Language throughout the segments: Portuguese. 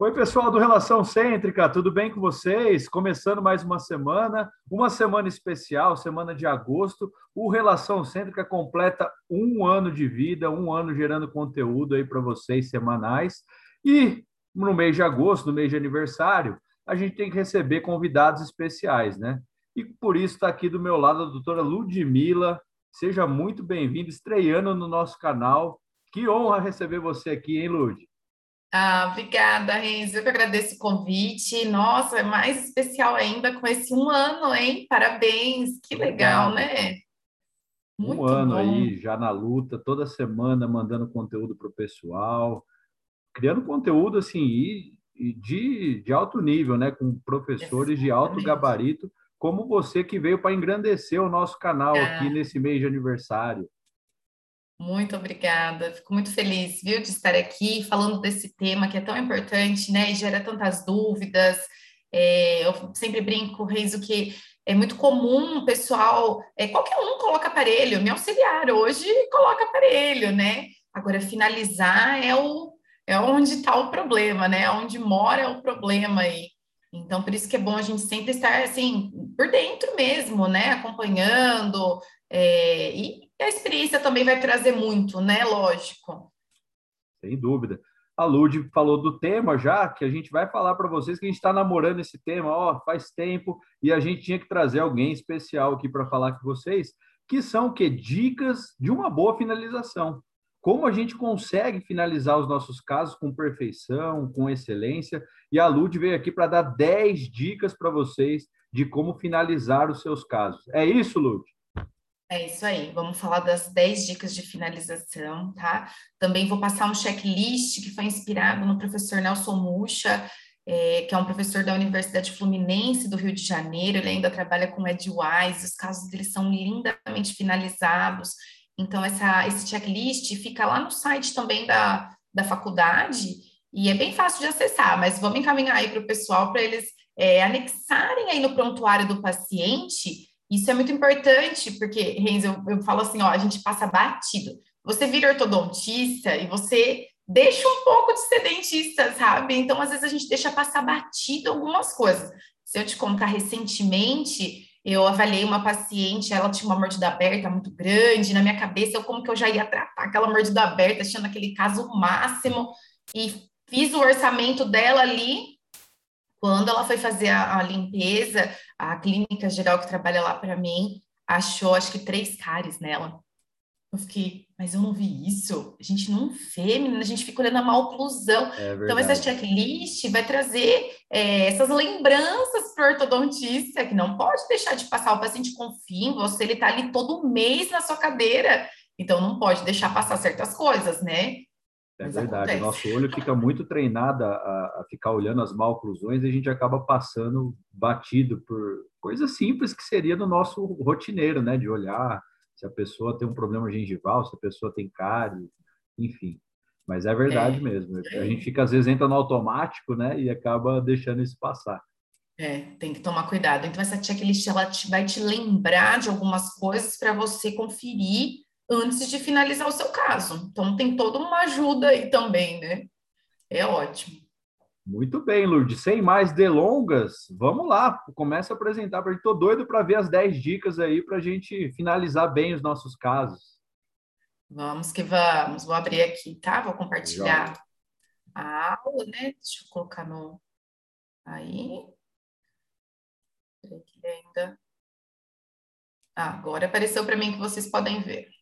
Oi, pessoal do Relação Cêntrica, tudo bem com vocês? Começando mais uma semana, uma semana especial, semana de agosto. O Relação Cêntrica completa um ano de vida, um ano gerando conteúdo aí para vocês semanais. E no mês de agosto, no mês de aniversário, a gente tem que receber convidados especiais, né? E por isso está aqui do meu lado a doutora Ludmila. Seja muito bem-vinda, estreando no nosso canal. Que honra receber você aqui, hein, Lud? Ah, obrigada, Renzo. Eu que agradeço o convite. Nossa, é mais especial ainda com esse um ano, hein? Parabéns, que legal, né? Muito um ano bom. aí, já na luta, toda semana mandando conteúdo para o pessoal, criando conteúdo assim e, e de, de alto nível, né? Com professores Exatamente. de alto gabarito, como você que veio para engrandecer o nosso canal ah. aqui nesse mês de aniversário. Muito obrigada, fico muito feliz, viu, de estar aqui falando desse tema que é tão importante, né, e gera tantas dúvidas. É, eu sempre brinco, Reizo, que é muito comum o pessoal, é, qualquer um coloca aparelho, meu auxiliar hoje coloca aparelho, né? Agora, finalizar é, o, é onde está o problema, né? Onde mora o problema aí. Então, por isso que é bom a gente sempre estar, assim, por dentro mesmo, né? Acompanhando, é, e a experiência também vai trazer muito, né? Lógico. Sem dúvida. A Lud falou do tema já, que a gente vai falar para vocês que a gente está namorando esse tema, ó, faz tempo, e a gente tinha que trazer alguém especial aqui para falar com vocês, que são que dicas de uma boa finalização. Como a gente consegue finalizar os nossos casos com perfeição, com excelência, e a Lud veio aqui para dar 10 dicas para vocês de como finalizar os seus casos. É isso, Lud? É isso aí, vamos falar das 10 dicas de finalização, tá? Também vou passar um checklist que foi inspirado no professor Nelson Mucha, é, que é um professor da Universidade Fluminense do Rio de Janeiro, ele ainda trabalha com EdWise, os casos dele são lindamente finalizados, então essa, esse checklist fica lá no site também da, da faculdade, e é bem fácil de acessar, mas vamos encaminhar aí para o pessoal para eles é, anexarem aí no prontuário do paciente isso é muito importante, porque, Renzo, eu, eu falo assim, ó, a gente passa batido. Você vira ortodontista e você deixa um pouco de ser dentista, sabe? Então, às vezes, a gente deixa passar batido algumas coisas. Se eu te contar recentemente, eu avaliei uma paciente, ela tinha uma mordida aberta muito grande, na minha cabeça, eu como que eu já ia tratar aquela mordida aberta, achando aquele caso máximo, e fiz o orçamento dela ali, quando ela foi fazer a, a limpeza, a clínica geral que trabalha lá para mim achou, acho que, três cáries nela. Eu fiquei, mas eu não vi isso. A gente não vê, menina, a gente fica olhando a malclusão. É então, essa checklist vai trazer é, essas lembranças para o ortodontista, que não pode deixar de passar. O paciente confia em você, ele está ali todo mês na sua cadeira. Então, não pode deixar passar certas coisas, né? É Mas verdade, o nosso olho fica muito treinado a, a, ficar olhando as malclusões e a gente acaba passando batido por coisas simples que seria do nosso rotineiro, né? De olhar se a pessoa tem um problema gengival, se a pessoa tem cárie, enfim. Mas é verdade é, mesmo. A gente fica, às vezes, entra no automático, né? E acaba deixando isso passar. É, tem que tomar cuidado. Então, essa checklist ela te, vai te lembrar de algumas coisas para você conferir antes de finalizar o seu caso. Então, tem toda uma ajuda aí também, né? É ótimo. Muito bem, Lourdes. Sem mais delongas, vamos lá. Começa a apresentar para. Estou doido para ver as 10 dicas aí para a gente finalizar bem os nossos casos. Vamos que vamos. Vou abrir aqui, tá? Vou compartilhar Já. a aula, né? Deixa eu colocar no. Aí. que ainda. Ah, agora apareceu para mim que vocês podem ver.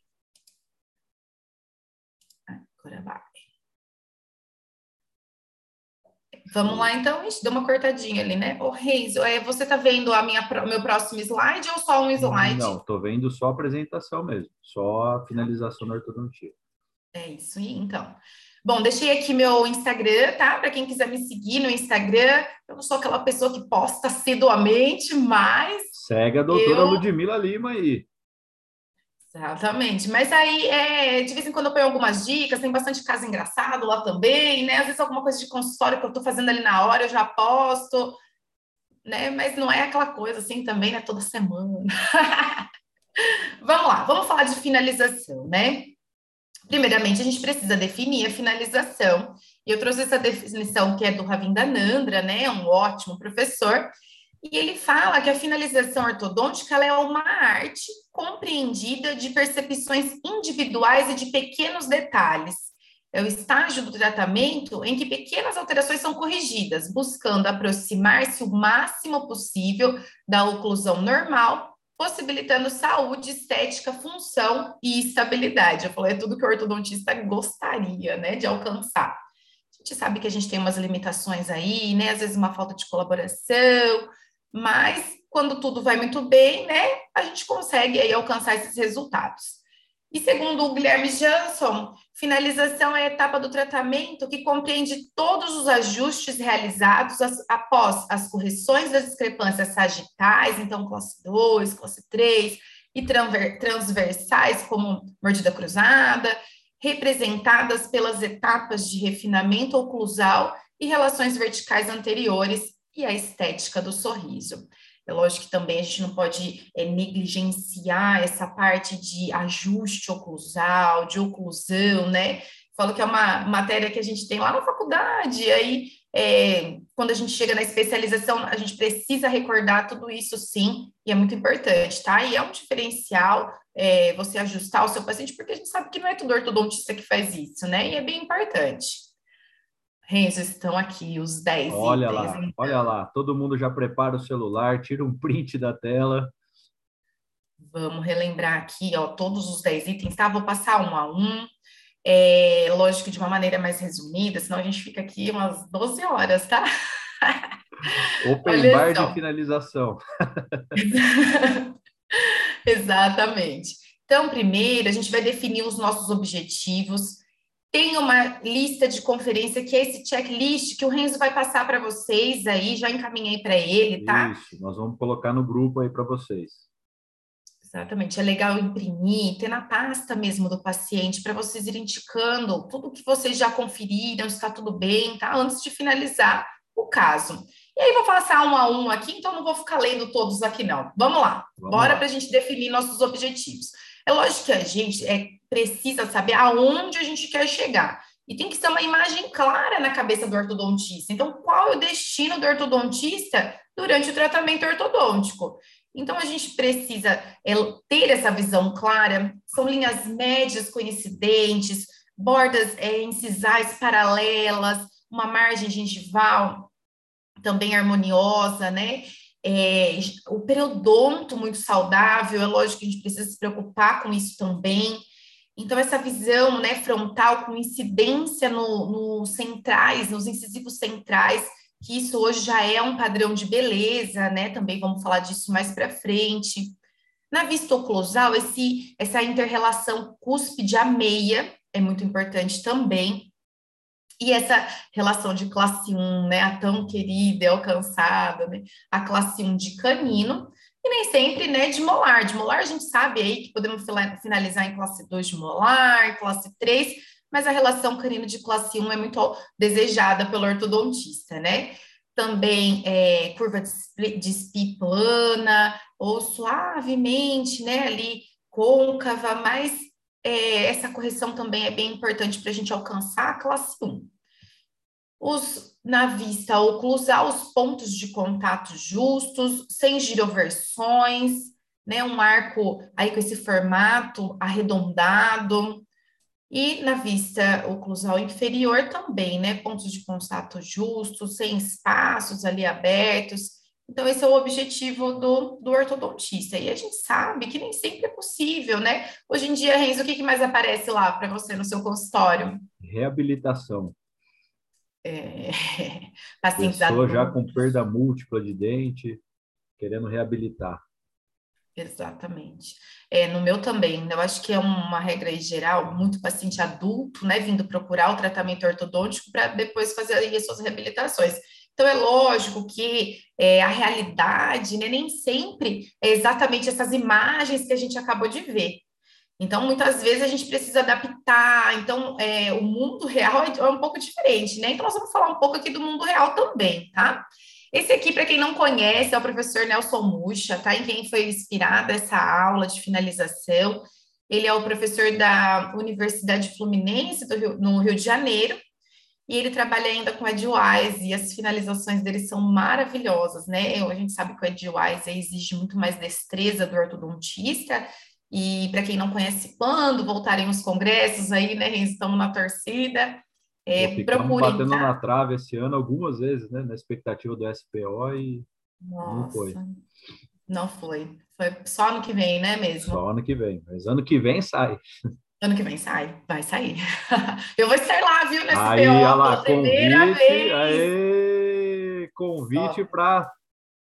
Vamos lá, então, gente deu uma cortadinha ali, né? Ô, Reis, é, você está vendo a minha, o meu próximo slide ou só um slide? Não, estou vendo só a apresentação mesmo, só a finalização da ortodontia. É isso aí, então. Bom, deixei aqui meu Instagram, tá? Para quem quiser me seguir no Instagram. Eu não sou aquela pessoa que posta assiduamente, mas. Segue a doutora eu... Ludmila Lima aí. Exatamente. Mas aí, é, de vez em quando eu ponho algumas dicas, tem bastante caso engraçado lá também, né? Às vezes alguma coisa de consultório que eu estou fazendo ali na hora, eu já posto, né? Mas não é aquela coisa assim também, né? Toda semana. vamos lá, vamos falar de finalização, né? Primeiramente, a gente precisa definir a finalização E eu trouxe essa definição que é do Ravindanandra, né, um ótimo professor, e ele fala que a finalização ortodôntica é uma arte compreendida de percepções individuais e de pequenos detalhes. É o estágio do tratamento em que pequenas alterações são corrigidas, buscando aproximar-se o máximo possível da oclusão normal, possibilitando saúde, estética, função e estabilidade. Eu falei, é tudo que o ortodontista gostaria, né, de alcançar. A gente sabe que a gente tem umas limitações aí, né, às vezes uma falta de colaboração, mas quando tudo vai muito bem, né, a gente consegue aí alcançar esses resultados. E segundo o Guilherme Jansson, finalização é a etapa do tratamento que compreende todos os ajustes realizados após as correções das discrepâncias sagitais, então classe 2, classe 3, e transversais, como mordida cruzada, representadas pelas etapas de refinamento oclusal e relações verticais anteriores, e a estética do sorriso. É lógico que também a gente não pode é, negligenciar essa parte de ajuste oclusal, de oclusão, né? Falo que é uma matéria que a gente tem lá na faculdade, e aí é, quando a gente chega na especialização, a gente precisa recordar tudo isso sim, e é muito importante, tá? E é um diferencial é, você ajustar o seu paciente, porque a gente sabe que não é todo ortodontista que faz isso, né? E é bem importante. Renzo, estão aqui os 10 Olha itens, lá, então. olha lá. Todo mundo já prepara o celular, tira um print da tela. Vamos relembrar aqui, ó, todos os 10 itens, tá? Vou passar um a um. É, lógico, de uma maneira mais resumida, senão a gente fica aqui umas 12 horas, tá? Open olha bar só. de finalização. Exatamente. Então, primeiro, a gente vai definir os nossos objetivos, tem uma lista de conferência que é esse checklist que o Renzo vai passar para vocês aí, já encaminhei para ele, tá? Isso, nós vamos colocar no grupo aí para vocês. Exatamente, é legal imprimir, ter na pasta mesmo do paciente para vocês irem indicando tudo que vocês já conferiram, se está tudo bem, tá? Antes de finalizar o caso. E aí vou passar um a um aqui, então não vou ficar lendo todos aqui não. Vamos lá, Vamos bora para a gente definir nossos objetivos. É lógico que a gente é, precisa saber aonde a gente quer chegar. E tem que ser uma imagem clara na cabeça do ortodontista. Então, qual é o destino do ortodontista durante o tratamento ortodôntico? Então, a gente precisa é, ter essa visão clara. São linhas médias coincidentes, bordas é, incisais paralelas, uma margem gengival também harmoniosa, né? é, o periodonto muito saudável, é lógico que a gente precisa se preocupar com isso também. Então, essa visão né, frontal com incidência nos no centrais, nos incisivos centrais, que isso hoje já é um padrão de beleza, né? Também vamos falar disso mais para frente. Na vista oclusal, esse, essa interrelação cúspide a meia é muito importante também. E essa relação de classe 1, né, a tão querida e alcançada, né, a classe 1 de canino, e nem sempre, né, de molar. De molar a gente sabe aí que podemos finalizar em classe 2 de molar, classe 3, mas a relação canino de classe 1 é muito desejada pelo ortodontista, né? Também é, curva de SPI plana, ou suavemente, né, ali côncava, mas é, essa correção também é bem importante para a gente alcançar a classe 1. Os, na vista oclusal, os pontos de contato justos, sem giroversões, né, um arco aí com esse formato arredondado, e na vista oclusal inferior também, né, pontos de contato justos, sem espaços ali abertos, então, esse é o objetivo do, do ortodontista. E a gente sabe que nem sempre é possível, né? Hoje em dia, Renzo, o que, que mais aparece lá para você no seu consultório? Reabilitação. É... Pacientes Pessoa já com perda múltipla de dente, querendo reabilitar. Exatamente. É, no meu também, né? eu acho que é uma regra geral, muito paciente adulto, né, vindo procurar o tratamento ortodôntico para depois fazer as suas reabilitações. Então, é lógico que é, a realidade né, nem sempre é exatamente essas imagens que a gente acabou de ver. Então, muitas vezes a gente precisa adaptar. Então, é, o mundo real é, é um pouco diferente, né? Então, nós vamos falar um pouco aqui do mundo real também, tá? Esse aqui, para quem não conhece, é o professor Nelson Muxa, tá? Em quem foi inspirada essa aula de finalização. Ele é o professor da Universidade Fluminense Rio, no Rio de Janeiro e ele trabalha ainda com EdWise, e as finalizações dele são maravilhosas, né? A gente sabe que o EdWise exige muito mais destreza do ortodontista, e para quem não conhece, quando voltarem os congressos aí, né, estamos na torcida, é, procurem... batendo tá? na trave esse ano algumas vezes, né, na expectativa do SPO e Nossa, não foi. Não foi. Foi só ano que vem, né, mesmo? Só ano que vem, mas ano que vem sai. Ano que vem sai, vai sair. Eu vou estar lá, viu, nesse aí, PO, lá, primeira convite, vez. Aí, convite para...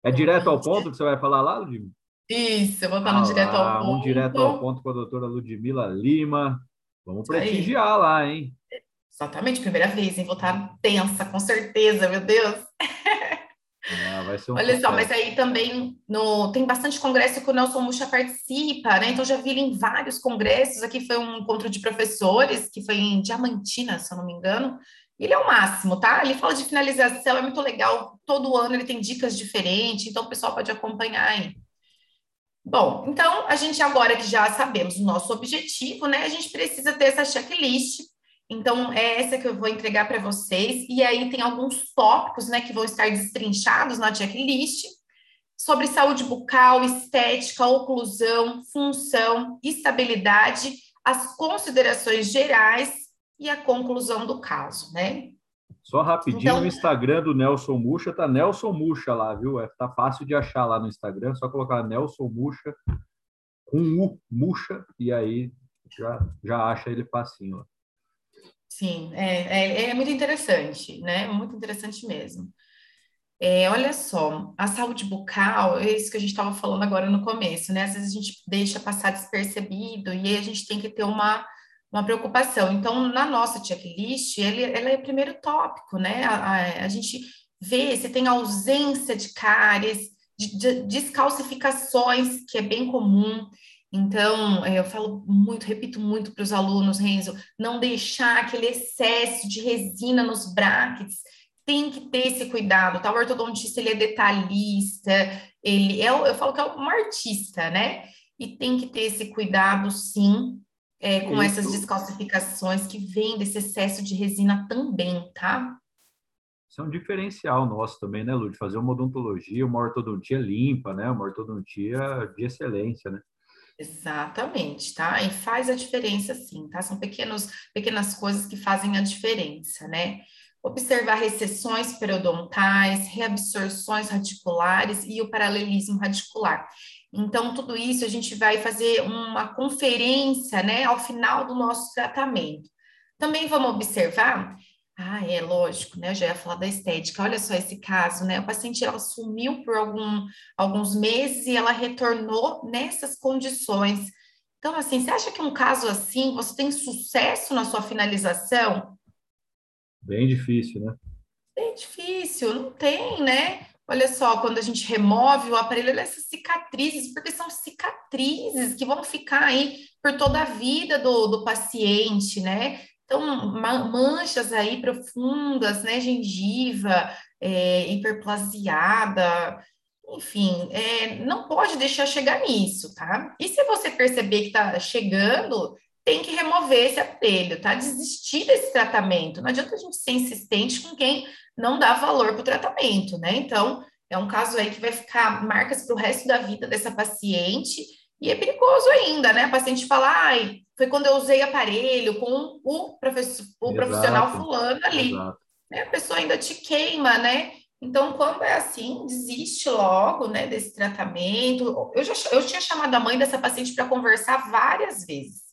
É direto ao ponto que você vai falar lá, Ludmila? Isso, eu vou estar no ah, direto ao ponto. Um direto ao ponto com a doutora Ludmila Lima. Vamos prestigiar aí. lá, hein? Exatamente, primeira vez, hein? Vou estar tensa, com certeza, meu Deus. Ah, um Olha só, mas aí também no, tem bastante congresso que o Nelson Muxa participa, né? Então já vi ele em vários congressos. Aqui foi um encontro de professores, que foi em Diamantina, se eu não me engano. Ele é o máximo, tá? Ele fala de finalização, é muito legal. Todo ano ele tem dicas diferentes, então o pessoal pode acompanhar aí. Bom, então a gente agora que já sabemos o nosso objetivo, né? A gente precisa ter essa checklist então, é essa que eu vou entregar para vocês. E aí tem alguns tópicos, né, que vão estar destrinchados na checklist sobre saúde bucal, estética, oclusão, função, estabilidade, as considerações gerais e a conclusão do caso, né? Só rapidinho, então, o Instagram do Nelson Muxa tá Nelson Muxa lá, viu? É, tá fácil de achar lá no Instagram, só colocar Nelson Muxa com U, Muxa, e aí já, já acha ele facinho lá. Sim, é, é, é, muito interessante, né? Muito interessante mesmo. É, olha só, a saúde bucal, é isso que a gente estava falando agora no começo, né? Às vezes a gente deixa passar despercebido e aí a gente tem que ter uma, uma preocupação. Então, na nossa checklist, ele, ela é o primeiro tópico, né? A, a, a gente vê se tem ausência de cáries, de, de descalcificações, que é bem comum. Então, é, eu falo muito, repito muito para os alunos, Renzo, não deixar aquele excesso de resina nos brackets, tem que ter esse cuidado, tá? O ortodontista, ele é detalhista, ele é, eu falo que é um artista, né? E tem que ter esse cuidado, sim, é, com Isso. essas descalcificações que vêm desse excesso de resina também, tá? Isso é um diferencial nosso também, né, Lud? Fazer uma odontologia, uma ortodontia limpa, né? Uma ortodontia de excelência, né? Exatamente, tá? E faz a diferença sim, tá? São pequenos, pequenas coisas que fazem a diferença, né? Observar recessões periodontais, reabsorções radiculares e o paralelismo radicular. Então, tudo isso a gente vai fazer uma conferência, né, ao final do nosso tratamento. Também vamos observar ah, é lógico, né? Eu já ia falar da estética. Olha só esse caso, né? O paciente ela sumiu por algum, alguns meses e ela retornou nessas condições. Então, assim, você acha que um caso assim, você tem sucesso na sua finalização? Bem difícil, né? Bem difícil, não tem, né? Olha só, quando a gente remove o aparelho, essas cicatrizes, porque são cicatrizes que vão ficar aí por toda a vida do, do paciente, né? Então, manchas aí profundas, né? Gengiva, é, hiperplasiada, enfim, é, não pode deixar chegar nisso, tá? E se você perceber que está chegando, tem que remover esse aparelho, tá? Desistir desse tratamento. Não adianta a gente ser insistente com quem não dá valor para o tratamento, né? Então, é um caso aí que vai ficar marcas para o resto da vida dessa paciente e é perigoso ainda, né? A paciente fala, ai, foi quando eu usei aparelho com o, professor, o profissional fulano ali. Né? A pessoa ainda te queima, né? Então, quando é assim, desiste logo, né, desse tratamento. Eu já eu tinha chamado a mãe dessa paciente para conversar várias vezes,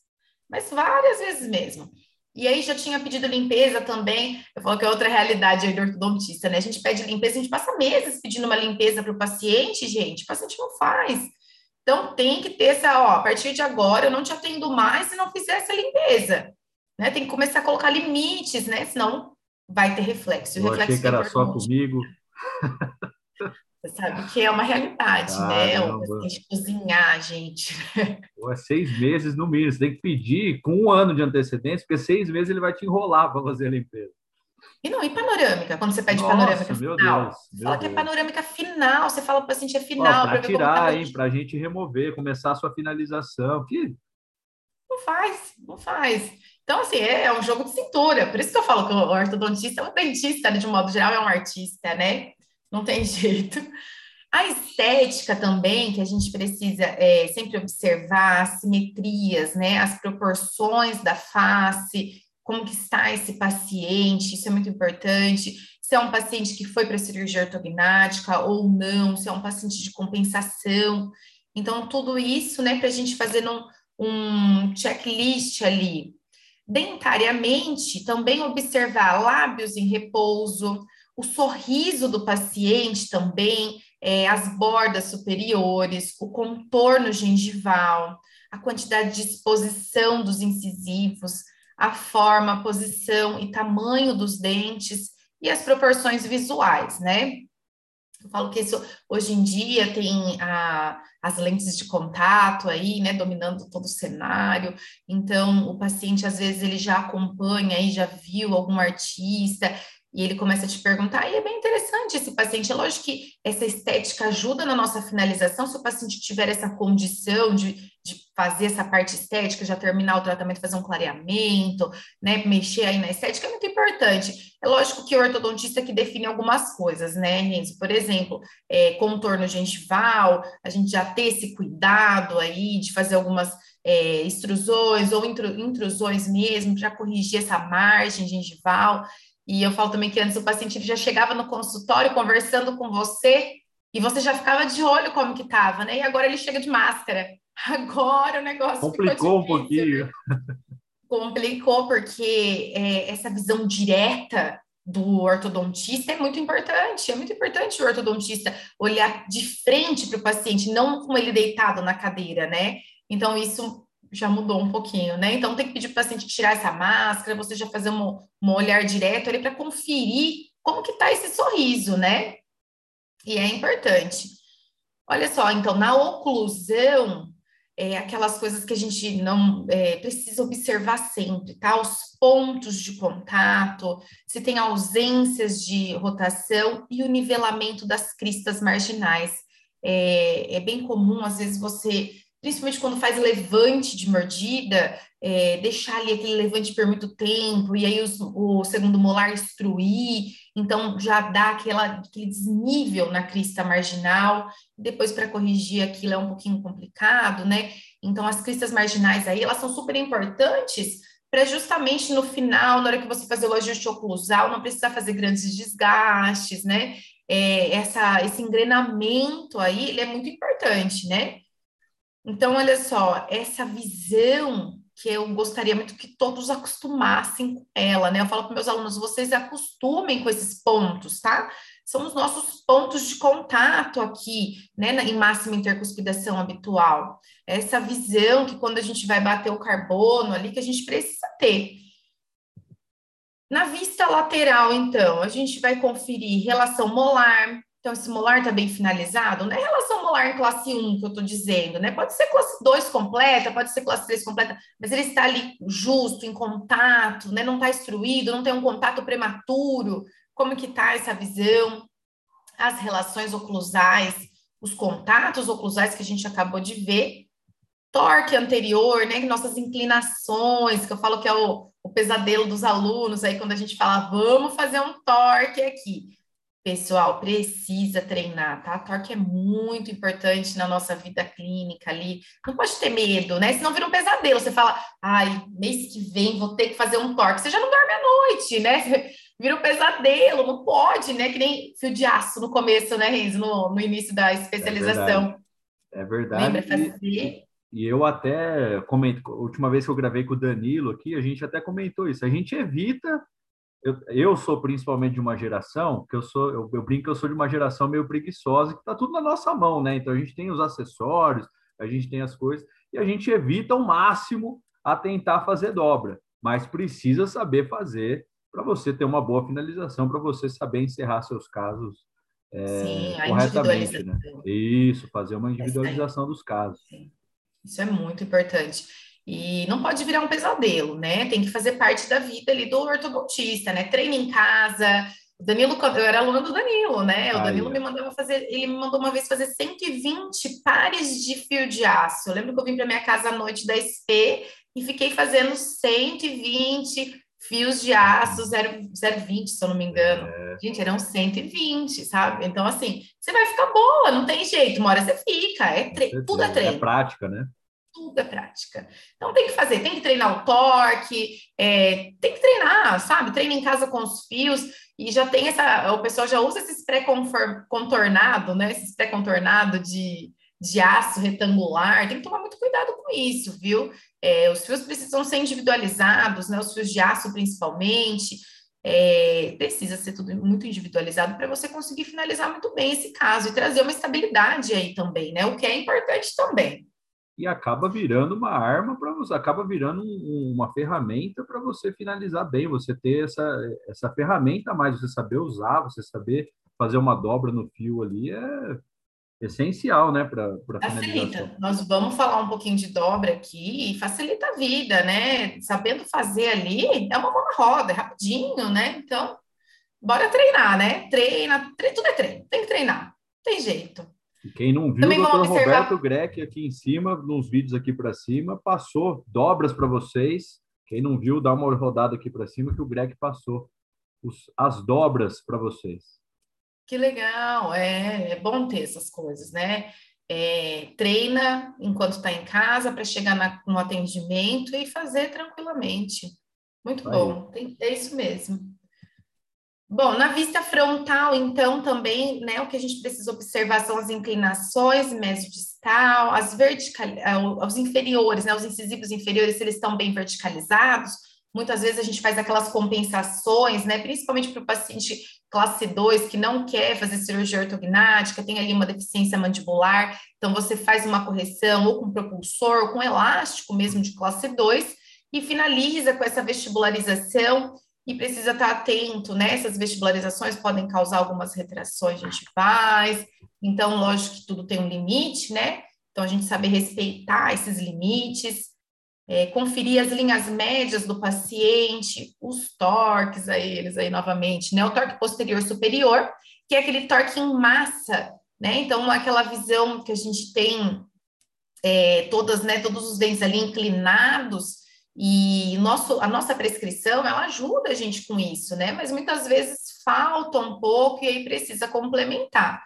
mas várias vezes mesmo. E aí já tinha pedido limpeza também. Eu falo que é outra realidade aí do ortodontista, né? A gente pede limpeza, a gente passa meses pedindo uma limpeza para o paciente, gente. O paciente não faz. Então, tem que ter essa, ó, a partir de agora eu não te atendo mais se não fizer essa limpeza. Né? Tem que começar a colocar limites, né? Senão vai ter reflexo. Eu reflexo achei que era só comigo. Você sabe que é uma realidade, né? Caramba. né? O paciente cozinhar, gente. Pô, é seis meses no mínimo. Você tem que pedir com um ano de antecedência, porque seis meses ele vai te enrolar para fazer a limpeza. E não, e panorâmica, quando você pede Nossa, panorâmica final? Deus, você fala Deus. que é panorâmica final, você fala para o paciente é final. Para tirar, hein? Para a gente remover, começar a sua finalização. Que... Não faz, não faz. Então, assim, é, é, um jogo de cintura. Por isso que eu falo que o ortodontista, o dentista, de um modo geral, é um artista, né? Não tem jeito. A estética também, que a gente precisa é, sempre observar, as simetrias, né? As proporções da face, como que está esse paciente, isso é muito importante. Se é um paciente que foi para cirurgia ortognática ou não, se é um paciente de compensação. Então, tudo isso, né, para a gente fazer um, um checklist ali Dentariamente, também observar lábios em repouso, o sorriso do paciente também, é, as bordas superiores, o contorno gengival, a quantidade de exposição dos incisivos, a forma, a posição e tamanho dos dentes e as proporções visuais, né? Eu falo que isso hoje em dia tem a, as lentes de contato aí, né, dominando todo o cenário. Então, o paciente às vezes ele já acompanha aí, já viu algum artista e ele começa a te perguntar, e é bem interessante esse paciente. É lógico que essa estética ajuda na nossa finalização, se o paciente tiver essa condição de, de fazer essa parte estética, já terminar o tratamento, fazer um clareamento, né, mexer aí na estética, é muito importante. É lógico que o ortodontista que define algumas coisas, né, Renzo? Por exemplo, é, contorno gengival, a gente já ter esse cuidado aí de fazer algumas é, extrusões ou intrusões mesmo, para corrigir essa margem gengival. E eu falo também que antes o paciente já chegava no consultório conversando com você e você já ficava de olho como que estava, né? E agora ele chega de máscara. Agora o negócio complicou um pouquinho. Complicou porque é, essa visão direta do ortodontista é muito importante. É muito importante o ortodontista olhar de frente para o paciente, não com ele deitado na cadeira, né? Então isso já mudou um pouquinho, né? Então tem que pedir para o paciente tirar essa máscara, você já fazer um, um olhar direto ali para conferir como que está esse sorriso, né? E é importante. Olha só, então, na oclusão, é, aquelas coisas que a gente não é, precisa observar sempre, tá? Os pontos de contato, se tem ausências de rotação e o nivelamento das cristas marginais. É, é bem comum, às vezes, você principalmente quando faz levante de mordida, é, deixar ali aquele levante por muito tempo, e aí os, o segundo molar instruir, então já dá aquela, aquele desnível na crista marginal, depois para corrigir aquilo é um pouquinho complicado, né? Então as cristas marginais aí, elas são super importantes para justamente no final, na hora que você fazer o ajuste oclusal, não precisar fazer grandes desgastes, né? É, essa, esse engrenamento aí, ele é muito importante, né? Então, olha só, essa visão que eu gostaria muito que todos acostumassem com ela, né? Eu falo para meus alunos, vocês acostumem com esses pontos, tá? São os nossos pontos de contato aqui, né, em máxima intercuspidação habitual. Essa visão que quando a gente vai bater o carbono ali, que a gente precisa ter. Na vista lateral, então, a gente vai conferir relação molar, então, esse molar está bem finalizado, não é relação molar em classe 1 que eu estou dizendo, né? Pode ser classe 2 completa, pode ser classe 3 completa, mas ele está ali justo, em contato, né? Não está instruído, não tem um contato prematuro. Como que está essa visão? As relações oclusais, os contatos oclusais que a gente acabou de ver, torque anterior, né? Nossas inclinações, que eu falo que é o, o pesadelo dos alunos, aí quando a gente fala, vamos fazer um torque aqui Pessoal, precisa treinar, tá? Torque é muito importante na nossa vida clínica ali. Não pode ter medo, né? Senão vira um pesadelo. Você fala, ai, mês que vem vou ter que fazer um torque. Você já não dorme à noite, né? Vira um pesadelo, não pode, né? Que nem fio de aço no começo, né, Renzo? No, no início da especialização. É verdade. É verdade. Lembra fazer? E eu até comento, a última vez que eu gravei com o Danilo aqui, a gente até comentou isso. A gente evita eu, eu sou principalmente de uma geração que eu sou, eu, eu brinco que eu sou de uma geração meio preguiçosa, que está tudo na nossa mão, né? Então a gente tem os acessórios, a gente tem as coisas e a gente evita ao máximo a tentar fazer dobra, mas precisa saber fazer para você ter uma boa finalização, para você saber encerrar seus casos é, Sim, corretamente, né? Isso, fazer uma individualização dos casos. Sim. Isso é muito importante. E não pode virar um pesadelo, né? Tem que fazer parte da vida ali do ortodontista, né? Treino em casa. O Danilo, eu era aluna do Danilo, né? O Danilo me mandava fazer, ele me mandou uma vez fazer 120 pares de fio de aço. Eu lembro que eu vim para minha casa à noite da SP e fiquei fazendo 120 fios de aço 0,20, se eu não me engano. É. Gente, eram 120, sabe? Então, assim, você vai ficar boa, não tem jeito. Uma hora você fica, é tre... tudo é treino. É prática, né? Tudo é prática. Então, tem que fazer, tem que treinar o torque, é, tem que treinar, sabe? Treina em casa com os fios e já tem essa. O pessoal já usa esses pré-contornado, né? Esses pré-contornado de de aço retangular, tem que tomar muito cuidado com isso, viu? É, os fios precisam ser individualizados, né? Os fios de aço, principalmente. É, precisa ser tudo muito individualizado para você conseguir finalizar muito bem esse caso e trazer uma estabilidade aí também, né? O que é importante também. E acaba virando uma arma para você, acaba virando um, uma ferramenta para você finalizar bem, você ter essa, essa ferramenta a mais, você saber usar, você saber fazer uma dobra no fio ali, é, essencial, né, para Facilita. Nós vamos falar um pouquinho de dobra aqui e facilita a vida, né? Sabendo fazer ali, é uma mão na roda, é rapidinho, né? Então, bora treinar, né? Treina, treina tudo é treino, tem que treinar, tem jeito. Quem não viu, Também o Dr. Roberto Greck aqui em cima, nos vídeos aqui para cima, passou dobras para vocês. Quem não viu, dá uma rodada aqui para cima que o Greg passou os, as dobras para vocês. Que legal, é, é bom ter essas coisas, né? É, treina enquanto está em casa para chegar na, no atendimento e fazer tranquilamente. Muito Aí. bom, Tem, é isso mesmo. Bom, na vista frontal, então, também, né, o que a gente precisa observar são as inclinações mesodistal, as vertical, é, os inferiores, né, os incisivos inferiores, se eles estão bem verticalizados, Muitas vezes a gente faz aquelas compensações, né? Principalmente para o paciente classe 2 que não quer fazer cirurgia ortognática, tem ali uma deficiência mandibular, então você faz uma correção ou com propulsor, ou com elástico mesmo de classe 2 e finaliza com essa vestibularização e precisa estar atento, né? Essas vestibularizações podem causar algumas retrações faz. então lógico que tudo tem um limite, né? Então a gente sabe respeitar esses limites é, conferir as linhas médias do paciente, os torques a eles aí novamente, né? O torque posterior superior, que é aquele torque em massa, né? Então, aquela visão que a gente tem é, todas, né, todos os dentes ali inclinados, e nosso, a nossa prescrição, ela ajuda a gente com isso, né? Mas muitas vezes falta um pouco e aí precisa complementar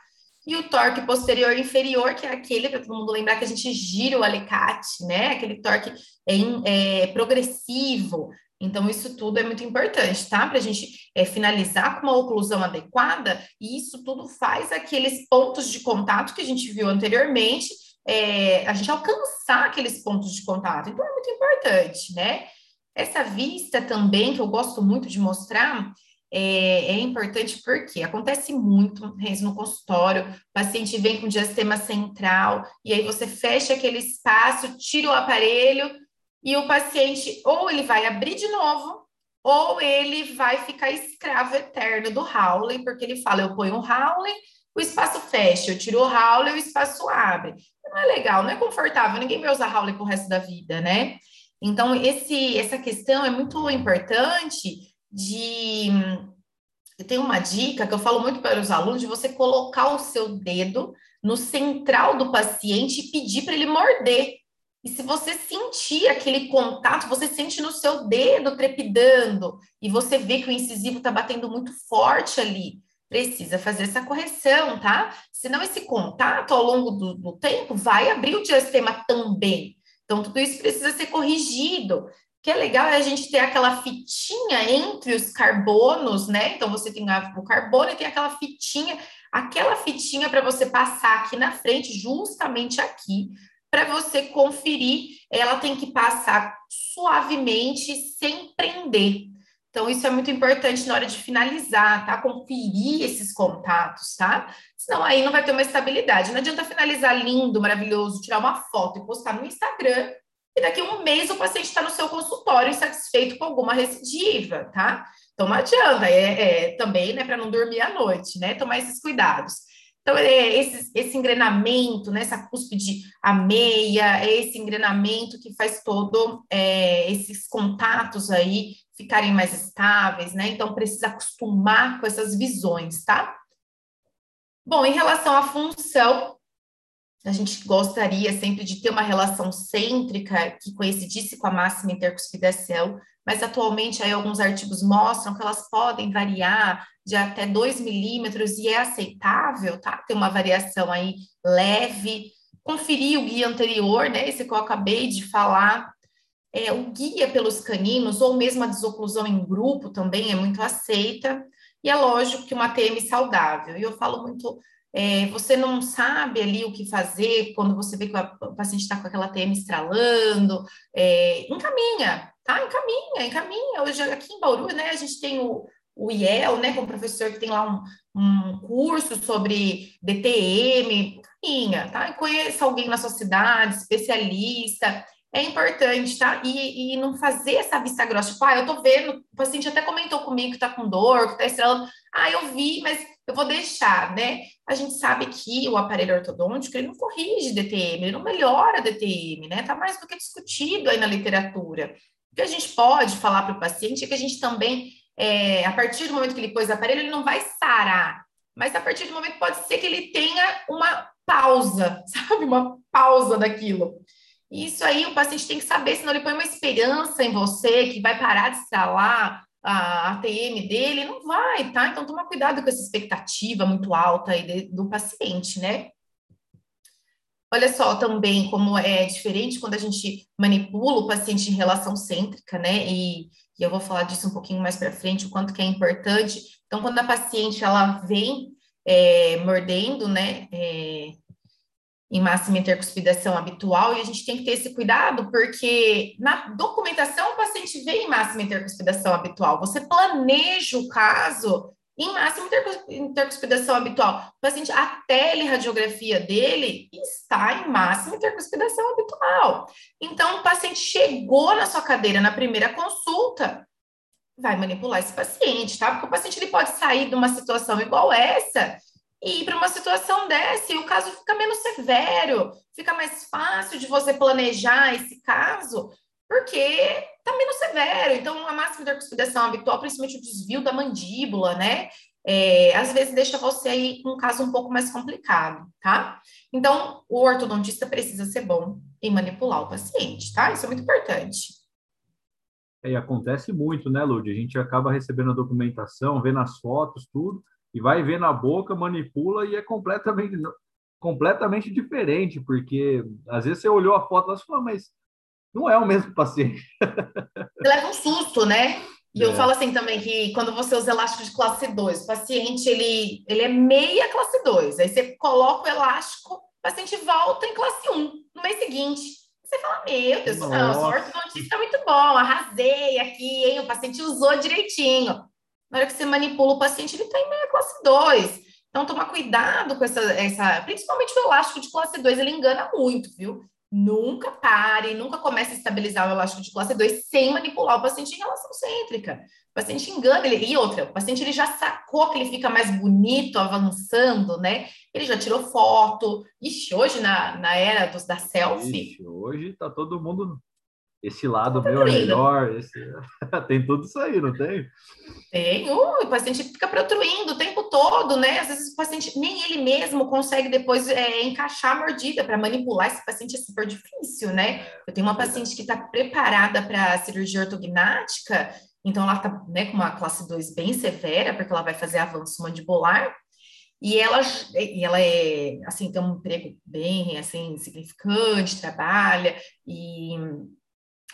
e o torque posterior inferior, que é aquele, para todo mundo lembrar que a gente gira o alicate, né? Aquele torque é, é progressivo. Então, isso tudo é muito importante, tá? Para a gente é, finalizar com uma oclusão adequada, e isso tudo faz aqueles pontos de contato que a gente viu anteriormente, é, a gente alcançar aqueles pontos de contato. Então, é muito importante, né? Essa vista também, que eu gosto muito de mostrar, é, é, importante porque acontece muito no consultório, o paciente vem com diastema central, e aí você fecha aquele espaço, tira o aparelho, e o paciente ou ele vai abrir de novo, ou ele vai ficar escravo eterno do Howley, porque ele fala, eu ponho o Howley, o espaço fecha, eu tiro o Howley, o espaço abre. Não é legal, não é confortável, ninguém vai usar Howley pro resto da vida, né? Então, esse, essa questão é muito importante de eu tenho uma dica que eu falo muito para os alunos de você colocar o seu dedo no central do paciente e pedir para ele morder. E se você sentir aquele contato, você sente no seu dedo trepidando e você vê que o incisivo está batendo muito forte ali, precisa fazer essa correção, tá? Senão esse contato ao longo do, do tempo vai abrir o diastema também. Então, tudo isso precisa ser corrigido que é legal é a gente ter aquela fitinha entre os carbonos, né? Então você tem o carbono e tem aquela fitinha, aquela fitinha para você passar aqui na frente, justamente aqui, para você conferir. Ela tem que passar suavemente, sem prender. Então, isso é muito importante na hora de finalizar, tá? Conferir esses contatos, tá? Senão aí não vai ter uma estabilidade. Não adianta finalizar lindo, maravilhoso, tirar uma foto e postar no Instagram e daqui a um mês o paciente está no seu consultório insatisfeito com alguma recidiva, tá? Então não adianta, é, é também, né, para não dormir à noite, né? Tomar esses cuidados. Então, é esse, esse engrenamento, né, essa cúspide a meia, é esse engrenamento que faz todo é, esses contatos aí ficarem mais estáveis, né? Então, precisa acostumar com essas visões, tá? Bom, em relação à função, a gente gostaria sempre de ter uma relação cêntrica que coincidisse com a máxima intercuspidação, mas atualmente aí alguns artigos mostram que elas podem variar de até 2 milímetros e é aceitável, tá? Ter uma variação aí leve. Conferir o guia anterior, né? Esse que eu acabei de falar. É, o guia pelos caninos, ou mesmo a desoclusão em grupo também é muito aceita. E é lógico que uma TM saudável. E eu falo muito é, você não sabe ali o que fazer quando você vê que o paciente está com aquela TM estralando, é, encaminha, tá? Encaminha, encaminha. Hoje aqui em Bauru, né, a gente tem o, o IEL, né, com o professor que tem lá um, um curso sobre DTM, encaminha, tá? E conheça alguém na sua cidade, especialista, é importante, tá? E, e não fazer essa vista grossa, tipo, ah, eu tô vendo, o paciente até comentou comigo que tá com dor, que tá estrelando, ah, eu vi, mas eu vou deixar, né? A gente sabe que o aparelho ortodôntico, ele não corrige DTM, ele não melhora DTM, né? Tá mais do que discutido aí na literatura. O que a gente pode falar para o paciente é que a gente também, é, a partir do momento que ele pôs o aparelho, ele não vai sarar, mas a partir do momento pode ser que ele tenha uma pausa, sabe? Uma pausa daquilo. Isso aí o paciente tem que saber, senão ele põe uma esperança em você que vai parar de estralar, a ATM dele, não vai, tá? Então, toma cuidado com essa expectativa muito alta aí de, do paciente, né? Olha só também como é diferente quando a gente manipula o paciente em relação cêntrica, né? E, e eu vou falar disso um pouquinho mais para frente, o quanto que é importante. Então, quando a paciente ela vem é, mordendo, né? É, em máxima intercuspidação habitual, e a gente tem que ter esse cuidado, porque na documentação o paciente vê em máxima intercuspidação habitual, você planeja o caso em máxima intercuspidação habitual. O paciente, a teleradiografia dele está em máxima intercuspidação habitual. Então, o paciente chegou na sua cadeira na primeira consulta, vai manipular esse paciente, tá? Porque o paciente ele pode sair de uma situação igual essa e para uma situação dessa, o caso fica menos severo, fica mais fácil de você planejar esse caso, porque está menos severo. Então, a máxima de cuspidação habitual, principalmente o desvio da mandíbula, né? É, às vezes deixa você aí um caso um pouco mais complicado, tá? Então, o ortodontista precisa ser bom em manipular o paciente, tá? Isso é muito importante. É, e acontece muito, né, Lud? A gente acaba recebendo a documentação, vendo as fotos, tudo, e vai ver na boca, manipula e é completamente, completamente diferente, porque às vezes você olhou a foto e falou, mas não é o mesmo paciente. Você leva um susto, né? E é. eu falo assim também que quando você usa elástico de classe 2, o paciente ele, ele é meia classe 2, aí você coloca o elástico, o paciente volta em classe 1 no mês seguinte. Você fala, meu Deus, Nossa. não, sua ortodontista é muito bom, arrasei aqui, hein? O paciente usou direitinho. Na hora que você manipula o paciente, ele está em meia classe 2. Então, tomar cuidado com essa, essa, principalmente o elástico de classe 2, ele engana muito, viu? Nunca pare, nunca comece a estabilizar o elástico de classe 2 sem manipular o paciente em relação cêntrica. O paciente engana ele. E outra, o paciente ele já sacou que ele fica mais bonito avançando, né? Ele já tirou foto. Ixi, hoje na, na era dos, da selfie. Ixi, hoje tá todo mundo esse lado meu é melhor, esse... tem tudo isso aí, não tem? Tem, uh, o paciente fica protruindo o tempo todo, né? Às vezes o paciente, nem ele mesmo consegue depois é, encaixar a mordida para manipular esse paciente é super difícil, né? É, Eu tenho uma paciente que está preparada para cirurgia ortognática, então ela está né, com uma classe 2 bem severa, porque ela vai fazer avanço mandibular, e ela, e ela é, assim, tem um emprego bem, assim, significante, trabalha, e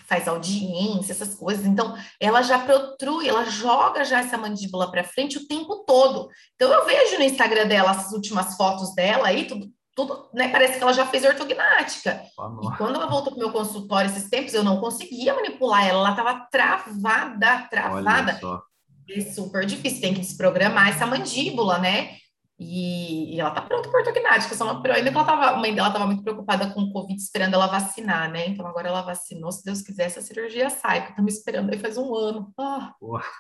faz audiência, essas coisas. Então, ela já protrui, ela joga já essa mandíbula para frente o tempo todo. Então, eu vejo no Instagram dela as últimas fotos dela aí, tudo, tudo, né? Parece que ela já fez ortognática. E quando ela voltou para o meu consultório esses tempos, eu não conseguia manipular ela, ela estava travada, travada. É super difícil, tem que desprogramar essa mandíbula, né? E, e ela tá pronta para ortognática, só uma, ainda que ela tava, a mãe dela estava muito preocupada com o Covid, esperando ela vacinar, né? Então agora ela vacinou, se Deus quiser, essa cirurgia sai, porque estamos esperando aí faz um ano. Ah.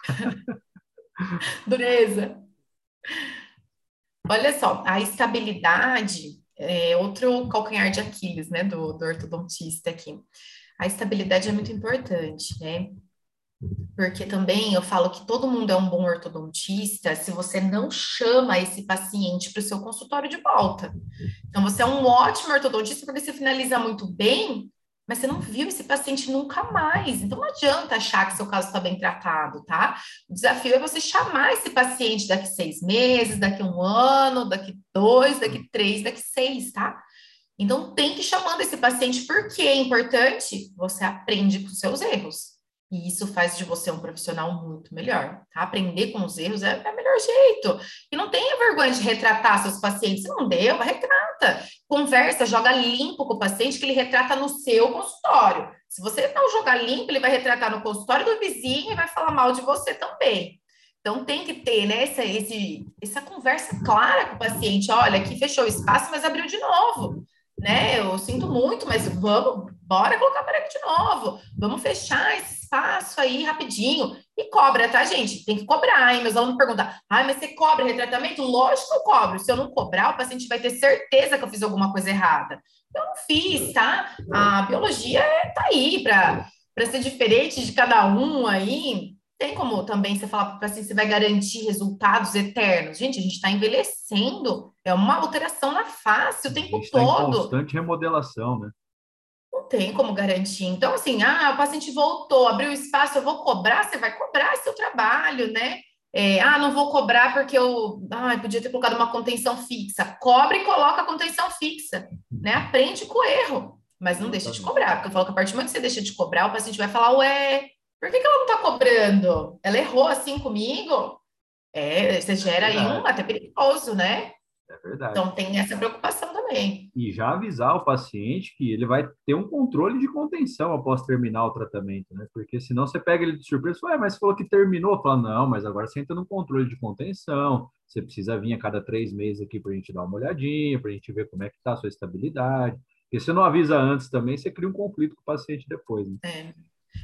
Dureza. Olha só, a estabilidade é outro calcanhar de Aquiles, né, do, do ortodontista aqui. A estabilidade é muito importante, né? Porque também eu falo que todo mundo é um bom ortodontista se você não chama esse paciente para o seu consultório de volta. Então, você é um ótimo ortodontista porque você finaliza muito bem, mas você não viu esse paciente nunca mais. Então, não adianta achar que seu caso está bem tratado, tá? O desafio é você chamar esse paciente daqui seis meses, daqui um ano, daqui dois, daqui três, daqui seis, tá? Então, tem que ir chamando esse paciente, porque é importante, você aprende com seus erros. E isso faz de você um profissional muito melhor, tá? Aprender com os erros é, é o melhor jeito. E não tenha vergonha de retratar seus pacientes. Se não deu, retrata. Conversa, joga limpo com o paciente que ele retrata no seu consultório. Se você não jogar limpo, ele vai retratar no consultório do vizinho e vai falar mal de você também. Então tem que ter né, essa, esse, essa conversa clara com o paciente. Olha, aqui fechou o espaço, mas abriu de novo né? Eu sinto muito, mas vamos, bora colocar aparelho de novo. Vamos fechar esse espaço aí rapidinho. E cobra, tá, gente? Tem que cobrar, hein? Meus alunos perguntam, ah, mas você cobra retratamento? Lógico que eu cobro. Se eu não cobrar, o paciente vai ter certeza que eu fiz alguma coisa errada. Eu não fiz, tá? A biologia tá aí para ser diferente de cada um aí tem como também você falar para assim, você vai garantir resultados eternos. Gente, a gente está envelhecendo, é uma alteração na face o tempo tá todo. Em constante remodelação, né? Não tem como garantir. Então, assim, ah, o paciente voltou, abriu espaço, eu vou cobrar, você vai cobrar seu trabalho, né? É, ah, não vou cobrar porque eu ah, podia ter colocado uma contenção fixa. Cobre e coloca a contenção fixa, né? Aprende com o erro, mas não deixa de cobrar, porque eu falo que a partir do momento que você deixa de cobrar, o paciente vai falar, ué, por que, que ela não está cobrando? Ela errou assim comigo? É, você gera é aí um até perigoso, né? É verdade. Então tem essa preocupação também. E já avisar o paciente que ele vai ter um controle de contenção após terminar o tratamento, né? Porque senão você pega ele de surpresa, ué, mas você falou que terminou. Fala, não, mas agora você entra no controle de contenção. Você precisa vir a cada três meses aqui para a gente dar uma olhadinha, para a gente ver como é que está a sua estabilidade. Porque se você não avisa antes também, você cria um conflito com o paciente depois. Né? É.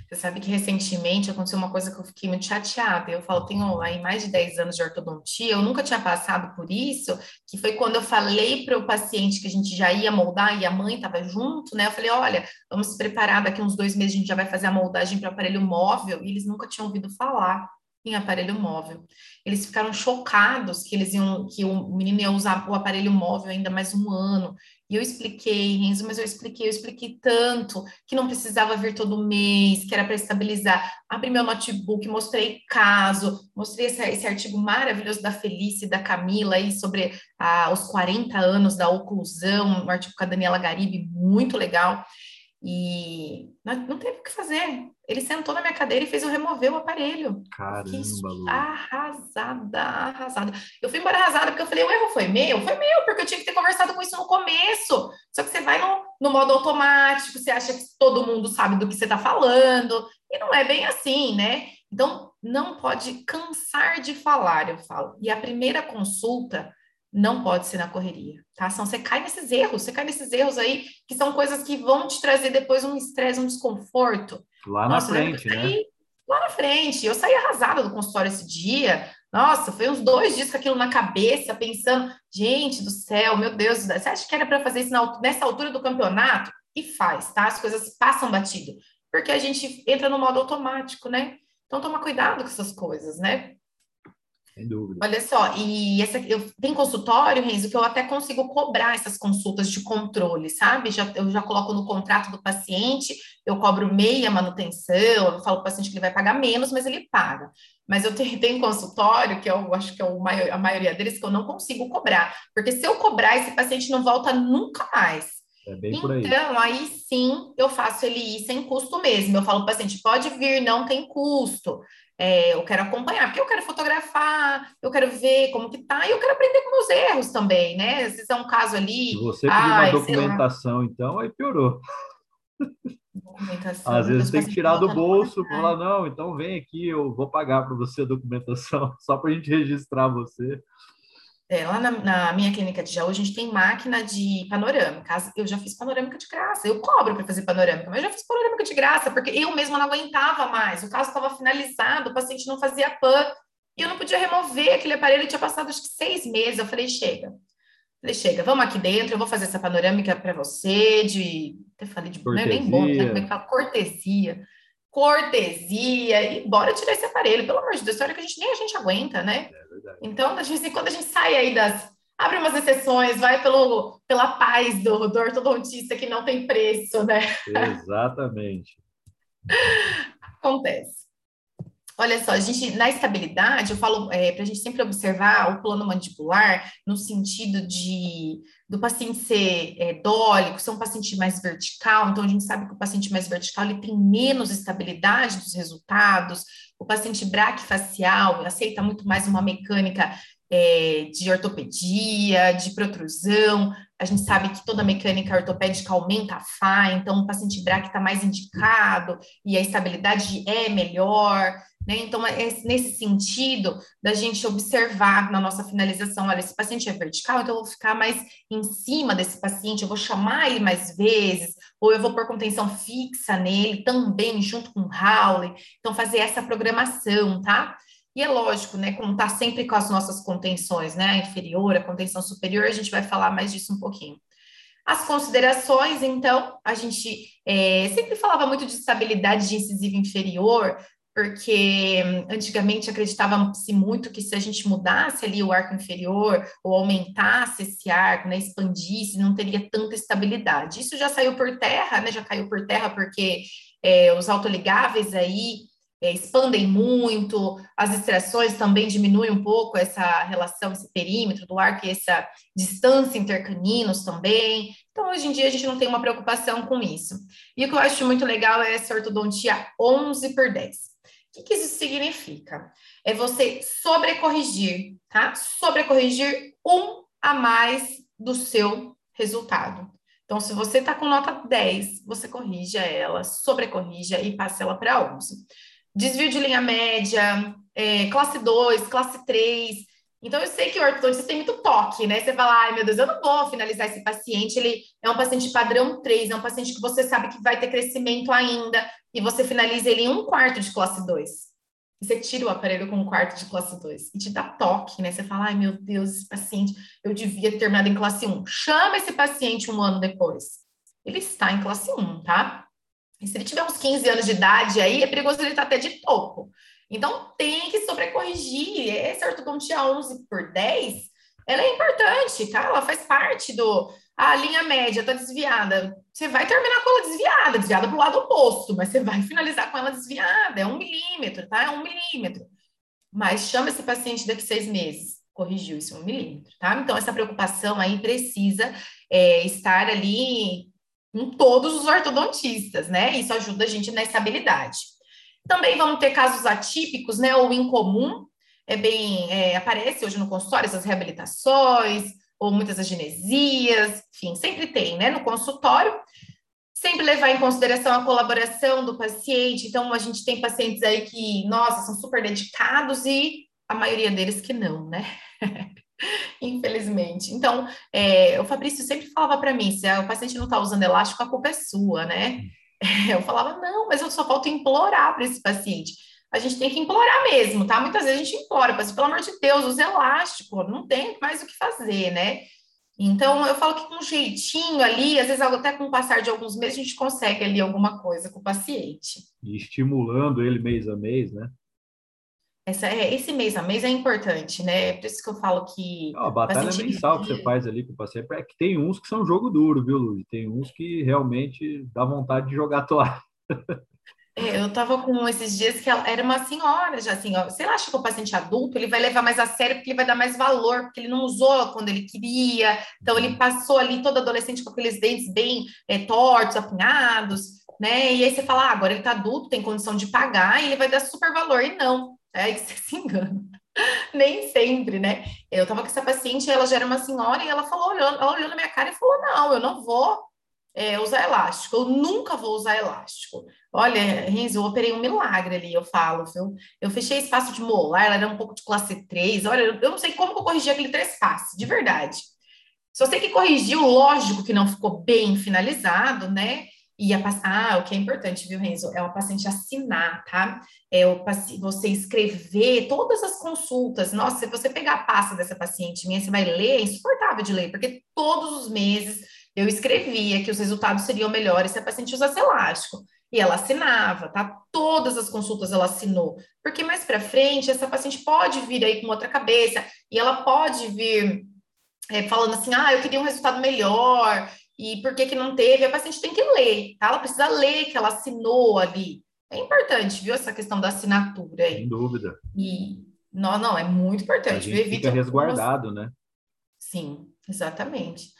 Você sabe que recentemente aconteceu uma coisa que eu fiquei muito chateada. Eu falo, tenho aí mais de 10 anos de ortodontia, eu nunca tinha passado por isso, que foi quando eu falei para o paciente que a gente já ia moldar e a mãe estava junto, né? Eu falei, olha, vamos se preparar, daqui uns dois meses a gente já vai fazer a moldagem para aparelho móvel, e eles nunca tinham ouvido falar em aparelho móvel. Eles ficaram chocados que eles iam, que o menino ia usar o aparelho móvel ainda mais um ano. E eu expliquei, Renzo, mas eu expliquei, eu expliquei tanto que não precisava vir todo mês, que era para estabilizar. Abri meu notebook, mostrei caso, mostrei esse, esse, artigo maravilhoso da Felice e da Camila aí sobre ah, os 40 anos da oclusão, um artigo com a Daniela Garibe, muito legal. E não teve o que fazer. Ele sentou na minha cadeira e fez eu remover o aparelho. Caramba, arrasada, arrasada. Eu fui embora arrasada porque eu falei, o erro foi meu? Foi meu, porque eu tinha que ter conversado com isso no começo. Só que você vai no, no modo automático, você acha que todo mundo sabe do que você está falando, e não é bem assim, né? Então, não pode cansar de falar, eu falo. E a primeira consulta não pode ser na correria, tá? Senão você cai nesses erros, você cai nesses erros aí, que são coisas que vão te trazer depois um estresse, um desconforto. Lá Nossa, na frente, né? Lá na frente. Eu saí arrasada do consultório esse dia. Nossa, foi uns dois dias com aquilo na cabeça, pensando, gente do céu, meu Deus, você acha que era para fazer isso na, nessa altura do campeonato? E faz, tá? As coisas passam batido, porque a gente entra no modo automático, né? Então, toma cuidado com essas coisas, né? Sem dúvida. Olha só, e essa, eu tem consultório, Renzo, que eu até consigo cobrar essas consultas de controle, sabe? Já, eu já coloco no contrato do paciente, eu cobro meia manutenção, eu falo para o paciente que ele vai pagar menos, mas ele paga. Mas eu tenho, tenho consultório, que eu acho que é o maior, a maioria deles, que eu não consigo cobrar. Porque se eu cobrar, esse paciente não volta nunca mais. É bem por aí. Então, aí sim, eu faço ele ir sem custo mesmo. Eu falo para o paciente, pode vir, não tem custo. É, eu quero acompanhar, porque eu quero fotografar, eu quero ver como que tá, e eu quero aprender com meus erros também, né? Se é um caso ali. Você pedir uma documentação, então, aí piorou. Às vezes tem que tirar do bolso, falar, não, então vem aqui, eu vou pagar para você a documentação, só para a gente registrar você. É, lá na, na, minha clínica de Jaú, a gente tem máquina de panorâmica. Eu já fiz panorâmica de graça. Eu cobro para fazer panorâmica, mas eu já fiz panorâmica de graça, porque eu mesma não aguentava mais. O caso estava finalizado, o paciente não fazia PAN, e eu não podia remover aquele aparelho. Tinha passado acho que seis meses. Eu falei, chega. falei, chega, vamos aqui dentro, eu vou fazer essa panorâmica para você, de. Até falei de. Não é nem bom, né? Como é que fala? Cortesia. Cortesia e bora tirar esse aparelho. Pelo amor de Deus, que a gente nem a gente aguenta, né? É então, a gente, quando a gente sai aí das. Abre umas exceções, vai pelo, pela paz do, do ortodontista que não tem preço, né? Exatamente. Acontece. Olha só, a gente, na estabilidade, eu falo é, para a gente sempre observar o plano mandibular no sentido de do paciente ser é, dólico, ser um paciente mais vertical, então a gente sabe que o paciente mais vertical ele tem menos estabilidade dos resultados, o paciente braquifacial aceita muito mais uma mecânica é, de ortopedia, de protrusão, a gente sabe que toda mecânica ortopédica aumenta a FA, então o paciente braque está mais indicado e a estabilidade é melhor. Né? Então, é nesse sentido da gente observar na nossa finalização, olha, esse paciente é vertical, então eu vou ficar mais em cima desse paciente, eu vou chamar ele mais vezes, ou eu vou pôr contenção fixa nele também, junto com o Howley. Então, fazer essa programação, tá? E é lógico, né, como tá sempre com as nossas contenções, né, a inferior, a contenção superior, a gente vai falar mais disso um pouquinho. As considerações, então, a gente é, sempre falava muito de estabilidade de incisivo inferior, porque antigamente acreditava-se muito que se a gente mudasse ali o arco inferior ou aumentasse esse arco, né, expandisse, não teria tanta estabilidade. Isso já saiu por terra, né, já caiu por terra porque é, os autoligáveis aí é, expandem muito, as extrações também diminuem um pouco essa relação, esse perímetro do arco e essa distância intercaninos também. Então, hoje em dia, a gente não tem uma preocupação com isso. E o que eu acho muito legal é essa ortodontia 11 por 10. O que, isso significa? É você sobrecorrigir, tá? Sobrecorrigir um a mais do seu resultado. Então, se você está com nota 10, você corrija ela, sobrecorrija e passa ela para 11. Desvio de linha média, é, classe 2, classe 3. Então, eu sei que o ortodontista tem muito toque, né? Você fala, ai meu Deus, eu não vou finalizar esse paciente, ele é um paciente padrão 3, é um paciente que você sabe que vai ter crescimento ainda, e você finaliza ele em um quarto de classe 2. E você tira o aparelho com um quarto de classe 2 e te dá toque, né? Você fala, ai meu Deus, esse paciente, eu devia ter terminado em classe 1. Chama esse paciente um ano depois. Ele está em classe 1, tá? E se ele tiver uns 15 anos de idade aí, é perigoso ele estar até de topo. Então, tem que sobrecorrigir. Essa ortodontia 11 por 10, ela é importante, tá? Ela faz parte do, a linha média está desviada, você vai terminar com ela desviada, desviada para o lado oposto, mas você vai finalizar com ela desviada, é um milímetro, tá? É um milímetro. Mas chama esse paciente daqui seis meses, corrigiu isso um milímetro, tá? Então, essa preocupação aí precisa é, estar ali em todos os ortodontistas, né? Isso ajuda a gente na estabilidade. Também vamos ter casos atípicos, né? Ou incomum, é bem, é, aparece hoje no consultório essas reabilitações, ou muitas agenesias, enfim, sempre tem, né, no consultório. Sempre levar em consideração a colaboração do paciente. Então, a gente tem pacientes aí que, nossa, são super dedicados e a maioria deles que não, né? Infelizmente. Então, é, o Fabrício sempre falava para mim: se o paciente não está usando elástico, a culpa é sua, né? Eu falava, não, mas eu só falta implorar para esse paciente a gente tem que implorar mesmo, tá? Muitas vezes a gente implora, mas pelo amor de Deus, usa elástico, não tem mais o que fazer, né? Então, eu falo que com um jeitinho ali, às vezes até com o passar de alguns meses, a gente consegue ali alguma coisa com o paciente. E estimulando ele mês a mês, né? Essa, é, esse mês a mês é importante, né? É por isso que eu falo que. a batalha mensal que você faz ali com o paciente é que tem uns que são jogo duro, viu, Luiz? Tem uns que realmente dá vontade de jogar toalha. É, eu tava com esses dias que ela era uma senhora já assim, ó. Se ela acha que o paciente adulto, ele vai levar mais a sério porque ele vai dar mais valor, porque ele não usou quando ele queria. Então ele passou ali todo adolescente com aqueles dentes bem é, tortos, apinhados, né? E aí você fala, ah, agora ele tá adulto, tem condição de pagar, e ele vai dar super valor. E não, é que você se engana. Nem sempre, né? Eu tava com essa paciente, ela já era uma senhora, e ela falou, olhando, ela olhou na minha cara e falou: não, eu não vou é, usar elástico, eu nunca vou usar elástico. Olha, Renzo, eu operei um milagre ali, eu falo, viu? Eu fechei espaço de molar, ela era um pouco de classe 3. Olha, eu não sei como que eu corrigi aquele trespasse, de verdade. Se você que corrigiu, lógico que não ficou bem finalizado, né? E a, ah, o que é importante, viu, Renzo? É o paciente assinar, tá? É o você escrever todas as consultas. Nossa, se você pegar a pasta dessa paciente minha, você vai ler, é insuportável de ler, porque todos os meses eu escrevia que os resultados seriam melhores se a paciente usasse elástico. E ela assinava, tá? Todas as consultas ela assinou. Porque mais para frente, essa paciente pode vir aí com outra cabeça e ela pode vir é, falando assim: ah, eu queria um resultado melhor, e por que, que não teve? A paciente tem que ler, tá? Ela precisa ler que ela assinou ali. É importante, viu, essa questão da assinatura aí. Sem dúvida. E, não, não, é muito importante. A gente fica resguardado, né? Sim, exatamente.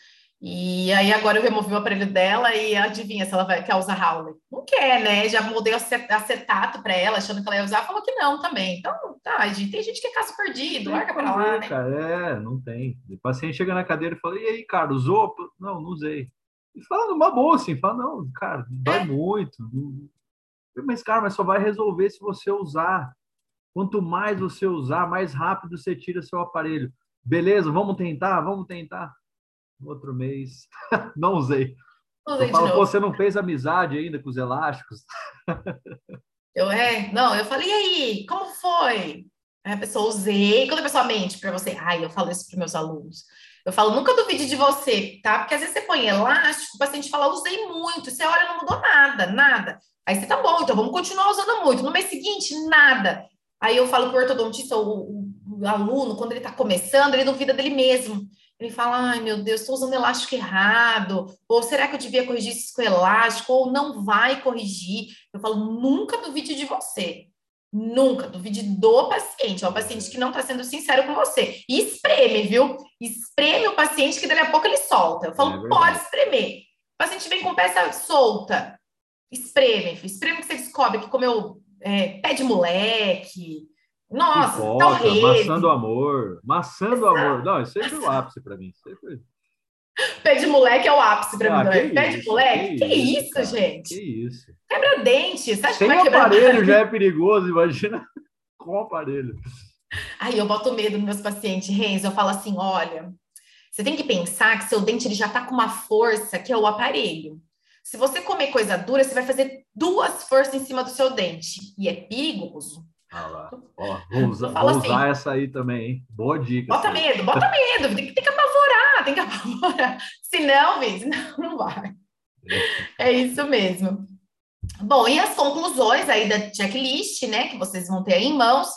E aí agora eu removi o aparelho dela e adivinha se ela vai, quer usar Howley. Não quer, né? Já mudei o acetato para ela, achando que ela ia usar, falou que não também. Então, tá, gente, tem gente que é caso perdido, larga para lá, né? Cara, é, não tem. O paciente chega na cadeira e fala, e aí, cara, usou? Não, não usei. E fala numa boa, assim, fala, não, cara, dói é. muito. Mas, cara, mas só vai resolver se você usar. Quanto mais você usar, mais rápido você tira seu aparelho. Beleza, vamos tentar, vamos tentar outro mês. não usei. usei eu falo, você não fez amizade ainda com os elásticos? eu, é, não, eu falei, e aí, como foi? Aí a pessoa usei, quando a pessoa mente para você, ai, eu falo isso para meus alunos. Eu falo, nunca duvide de você, tá? Porque às vezes você põe elástico, o paciente fala, usei muito, você olha, não mudou nada, nada. Aí você tá bom, então vamos continuar usando muito. No mês seguinte, nada. Aí eu falo para o ortodontista, o, o, o aluno, quando ele está começando, ele duvida dele mesmo ele fala, ai meu Deus, estou usando elástico errado, ou será que eu devia corrigir isso com elástico, ou não vai corrigir. Eu falo, nunca duvide de você. Nunca, duvide do paciente. É o paciente que não está sendo sincero com você. E espreme, viu? Espreme o paciente que daqui a pouco ele solta. Eu falo, é pode espremer. O paciente vem com peça solta. Espreme, espreme que você descobre que comeu é, pé de moleque, nossa, Pipoca, talvez. Maçã do amor. Maçã do amor. Não, isso aí foi o ápice para mim. Foi... Pé de moleque é o ápice para ah, mim. Pé de moleque? Que, que isso, isso gente? Que isso. Quebra dente. Você acha Sem que vai aparelho já é perigoso, imagina com aparelho. Aí eu boto medo nos meus pacientes, Renzo. Eu falo assim: olha, você tem que pensar que seu dente ele já está com uma força que é o aparelho. Se você comer coisa dura, você vai fazer duas forças em cima do seu dente. E é perigoso. Ah lá. Ó, vou usar, vou assim, usar essa aí também, hein? Boa dica. Bota medo, bota medo. Tem, tem que apavorar, tem que apavorar. Se não, Viz, não, não vai. É isso mesmo. Bom, e as conclusões aí da checklist, né, que vocês vão ter aí em mãos.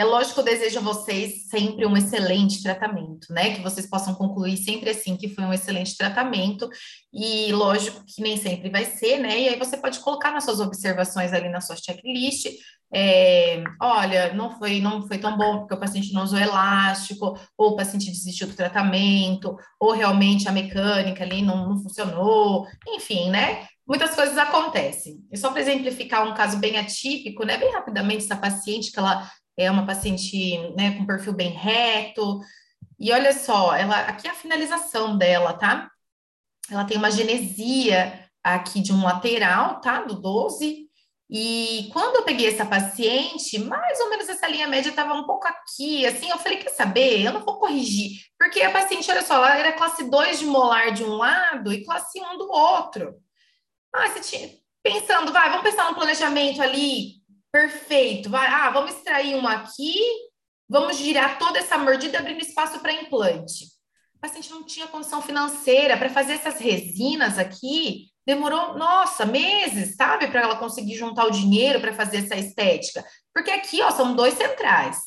É lógico que eu desejo a vocês sempre um excelente tratamento, né? Que vocês possam concluir sempre assim que foi um excelente tratamento. E lógico que nem sempre vai ser, né? E aí você pode colocar nas suas observações ali na sua checklist é, olha, não foi, não foi tão bom porque o paciente não usou elástico, ou o paciente desistiu do tratamento, ou realmente a mecânica ali não, não funcionou, enfim, né? Muitas coisas acontecem. E só para exemplificar um caso bem atípico, né? Bem rapidamente, essa paciente, que ela é uma paciente né, com perfil bem reto, e olha só, ela aqui é a finalização dela, tá? Ela tem uma genesia aqui de um lateral, tá? Do 12, e quando eu peguei essa paciente, mais ou menos essa linha média estava um pouco aqui, assim, eu falei, quer saber? Eu não vou corrigir, porque a paciente, olha só, ela era classe 2 de molar de um lado e classe 1 do outro. Ah, você tinha... Pensando, vai, vamos pensar no planejamento ali, perfeito, vai, ah, vamos extrair uma aqui, vamos girar toda essa mordida abrindo espaço para implante. O paciente não tinha condição financeira para fazer essas resinas aqui, demorou, nossa, meses, sabe, para ela conseguir juntar o dinheiro para fazer essa estética. Porque aqui, ó, são dois centrais.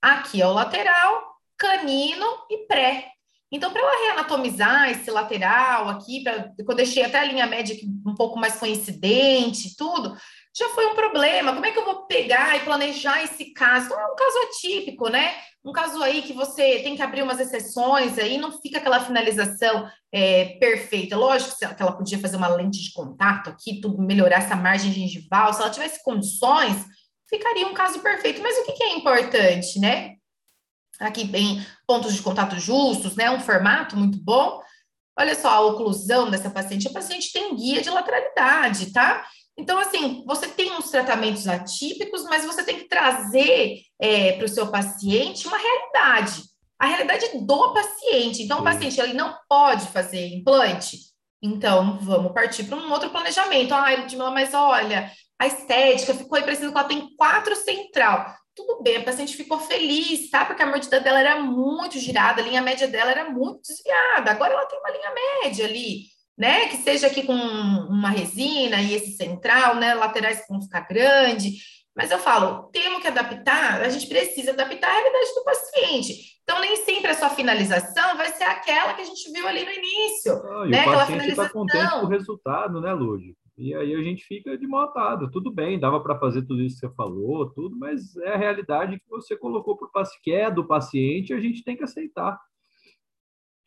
Aqui é o lateral, canino e pré. Então, para ela reanatomizar esse lateral aqui, pra, eu deixei até a linha média um pouco mais coincidente, tudo, já foi um problema. Como é que eu vou pegar e planejar esse caso? Então, é um caso atípico, né? Um caso aí que você tem que abrir umas exceções, aí não fica aquela finalização é, perfeita. Lógico que ela podia fazer uma lente de contato aqui, tudo melhorar essa margem gengival. Se ela tivesse condições, ficaria um caso perfeito. Mas o que, que é importante, né? Aqui bem pontos de contato justos, né? Um formato muito bom. Olha só a oclusão dessa paciente. A paciente tem guia de lateralidade, tá? Então, assim, você tem uns tratamentos atípicos, mas você tem que trazer é, para o seu paciente uma realidade, a realidade do paciente. Então, o paciente ele não pode fazer implante, então vamos partir para um outro planejamento. Ah, Ludmila, mas olha, a estética ficou aí parecendo que ela tem quatro central. Tudo bem, a paciente ficou feliz, tá? Porque a mordida dela era muito girada, a linha média dela era muito desviada. Agora ela tem uma linha média ali. Né? Que seja aqui com uma resina e esse central, né? Laterais vão ficar grande. Mas eu falo, temos que adaptar, a gente precisa adaptar a realidade do paciente. Então, nem sempre a sua finalização vai ser aquela que a gente viu ali no início. Ah, né? o paciente está contente com o resultado, né, Lúdio? E aí a gente fica de mal atado. Tudo bem, dava para fazer tudo isso que você falou, tudo, mas é a realidade que você colocou para o paciente, que é do paciente, a gente tem que aceitar.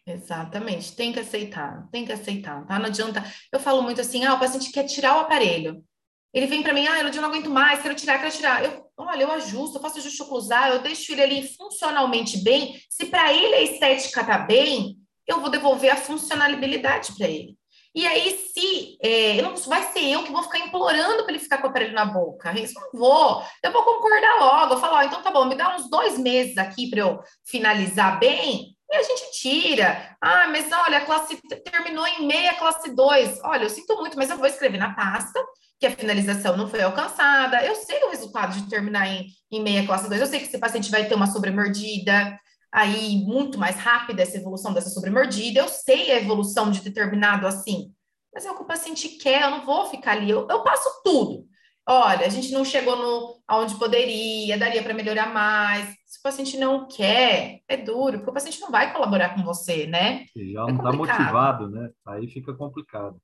Exatamente, tem que aceitar, tem que aceitar, tá? Não adianta. Eu falo muito assim, ah, o paciente quer tirar o aparelho. Ele vem para mim, ah, eu não aguento mais, quero tirar, quero tirar. Eu, olha, eu ajusto, eu faço ajuste oclusal, eu deixo ele ali funcionalmente bem. Se para ele a estética tá bem, eu vou devolver a funcionalidade para ele. E aí, se é, não vai ser eu que vou ficar implorando para ele ficar com o aparelho na boca, isso não vou. Eu vou concordar logo. Eu falo, ó, então tá bom, me dá uns dois meses aqui para eu finalizar bem a gente tira. Ah, mas olha, a classe terminou em meia classe 2. Olha, eu sinto muito, mas eu vou escrever na pasta que a finalização não foi alcançada. Eu sei o resultado de terminar em, em meia classe 2. Eu sei que esse paciente vai ter uma sobremordida aí muito mais rápida essa evolução dessa sobremordida. Eu sei a evolução de determinado assim. Mas é o que o paciente quer, eu não vou ficar ali. Eu, eu passo tudo. Olha, a gente não chegou no aonde poderia, daria para melhorar mais paciente não quer, é duro, porque o paciente não vai colaborar com você, né? E já é não está motivado, né? Aí fica complicado.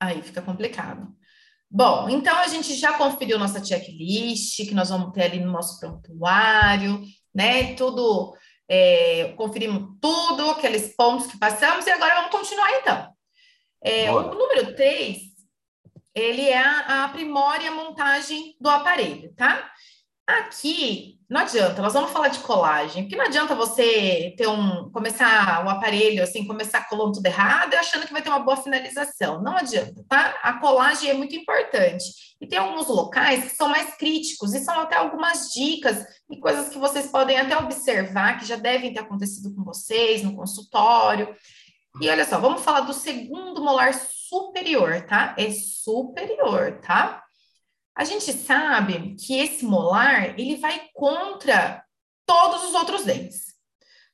Aí fica complicado. Bom, então a gente já conferiu nossa checklist, que nós vamos ter ali no nosso prontuário, né? Tudo, é, conferimos tudo, aqueles pontos que passamos, e agora vamos continuar então. É, o número 3, ele é a, a aprimora e a montagem do aparelho, tá? Aqui, não adianta, nós vamos falar de colagem, porque não adianta você ter um, começar o aparelho, assim, começar colando tudo errado e achando que vai ter uma boa finalização. Não adianta, tá? A colagem é muito importante. E tem alguns locais que são mais críticos, e são até algumas dicas e coisas que vocês podem até observar, que já devem ter acontecido com vocês no consultório. E olha só, vamos falar do segundo molar superior, tá? É superior, tá? A gente sabe que esse molar, ele vai contra todos os outros dentes.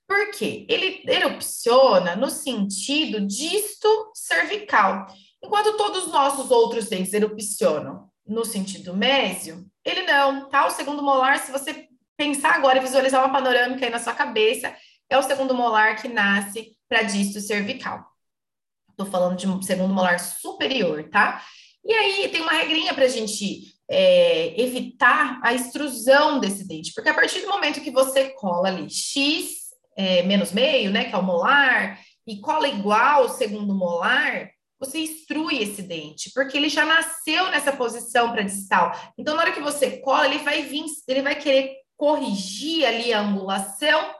Por quê? Ele erupciona no sentido disto cervical. Enquanto todos os nossos outros dentes erupcionam no sentido mésio, ele não, tá? O segundo molar, se você pensar agora e visualizar uma panorâmica aí na sua cabeça, é o segundo molar que nasce para disto cervical. Estou falando de um segundo molar superior, tá? E aí tem uma regrinha para a gente é, evitar a extrusão desse dente, porque a partir do momento que você cola ali x é, menos meio, né, que é o molar, e cola igual segundo molar, você extrui esse dente, porque ele já nasceu nessa posição para distal. Então, na hora que você cola, ele vai vir, ele vai querer corrigir ali a angulação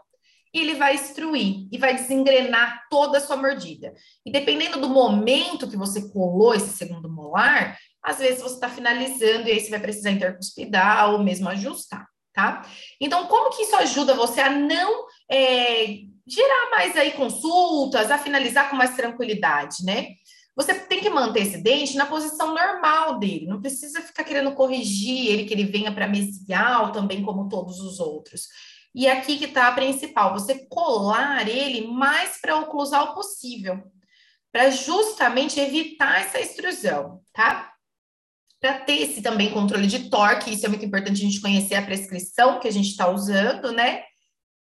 e ele vai extruir e vai desengrenar toda a sua mordida. E dependendo do momento que você colou esse segundo molar, às vezes você está finalizando e aí você vai precisar intercuspidar ou mesmo ajustar, tá? Então, como que isso ajuda você a não é, gerar mais aí consultas, a finalizar com mais tranquilidade, né? Você tem que manter esse dente na posição normal dele, não precisa ficar querendo corrigir ele, que ele venha para mesial também, como todos os outros. E aqui que está a principal, você colar ele mais para oclusal possível, para justamente evitar essa extrusão, tá? Para ter esse também controle de torque, isso é muito importante a gente conhecer a prescrição que a gente está usando, né?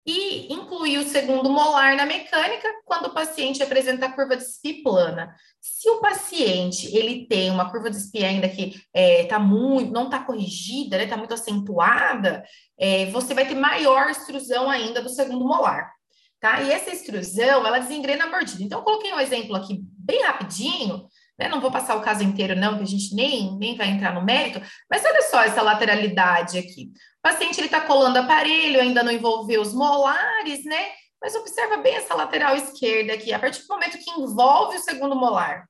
e incluir o segundo molar na mecânica quando o paciente apresenta a curva de SPI plana. Se o paciente ele tem uma curva de SPI ainda que é, tá muito, não está corrigida, está né, muito acentuada, é, você vai ter maior extrusão ainda do segundo molar. Tá? E essa extrusão, ela desengrena a mordida. Então, eu coloquei um exemplo aqui bem rapidinho, né? Não vou passar o caso inteiro, não, que a gente nem, nem vai entrar no mérito, mas olha só essa lateralidade aqui. O paciente está colando aparelho, ainda não envolveu os molares, né? Mas observa bem essa lateral esquerda aqui, a partir do momento que envolve o segundo molar.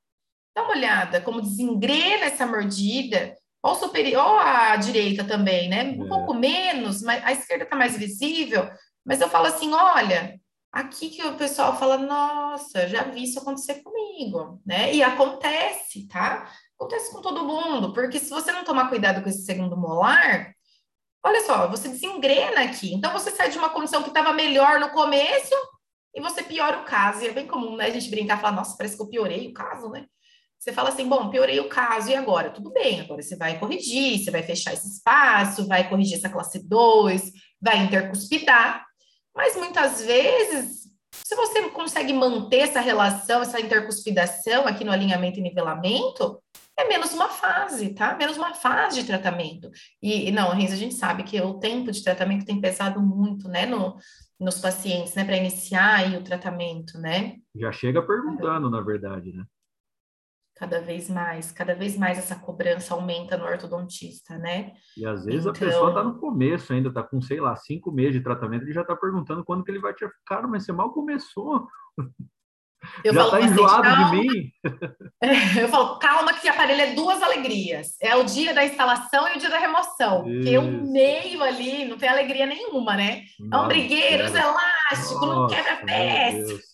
Dá uma olhada como desengrena essa mordida, ou superior, à direita também, né? Um é. pouco menos, mas a esquerda está mais visível. Mas eu falo assim: olha, aqui que o pessoal fala, nossa, já vi isso acontecer comigo, né? E acontece, tá? Acontece com todo mundo, porque se você não tomar cuidado com esse segundo molar, Olha só, você desengrena aqui. Então, você sai de uma condição que estava melhor no começo e você piora o caso. E é bem comum, né, a gente brincar e falar, nossa, parece que eu piorei o caso, né? Você fala assim, bom, piorei o caso, e agora? Tudo bem, agora você vai corrigir, você vai fechar esse espaço, vai corrigir essa classe 2, vai intercuspidar, mas muitas vezes, se você consegue manter essa relação, essa intercuspidação aqui no alinhamento e nivelamento, é menos uma fase, tá? Menos uma fase de tratamento. E, não, Renzo, a gente sabe que o tempo de tratamento tem pesado muito, né, no, nos pacientes, né, para iniciar o tratamento, né? Já chega perguntando, na verdade, né? Cada vez mais, cada vez mais essa cobrança aumenta no ortodontista, né? E às vezes então... a pessoa está no começo ainda, está com, sei lá, cinco meses de tratamento, ele já está perguntando quando que ele vai te ficar, mas você mal começou. Eu Já está enjoado calma. de mim? eu falo, calma que o aparelho é duas alegrias. É o dia da instalação e o dia da remoção. Isso. Porque o meio ali não tem alegria nenhuma, né? Nossa, é um brigueiro, é elástico, não quebra peça.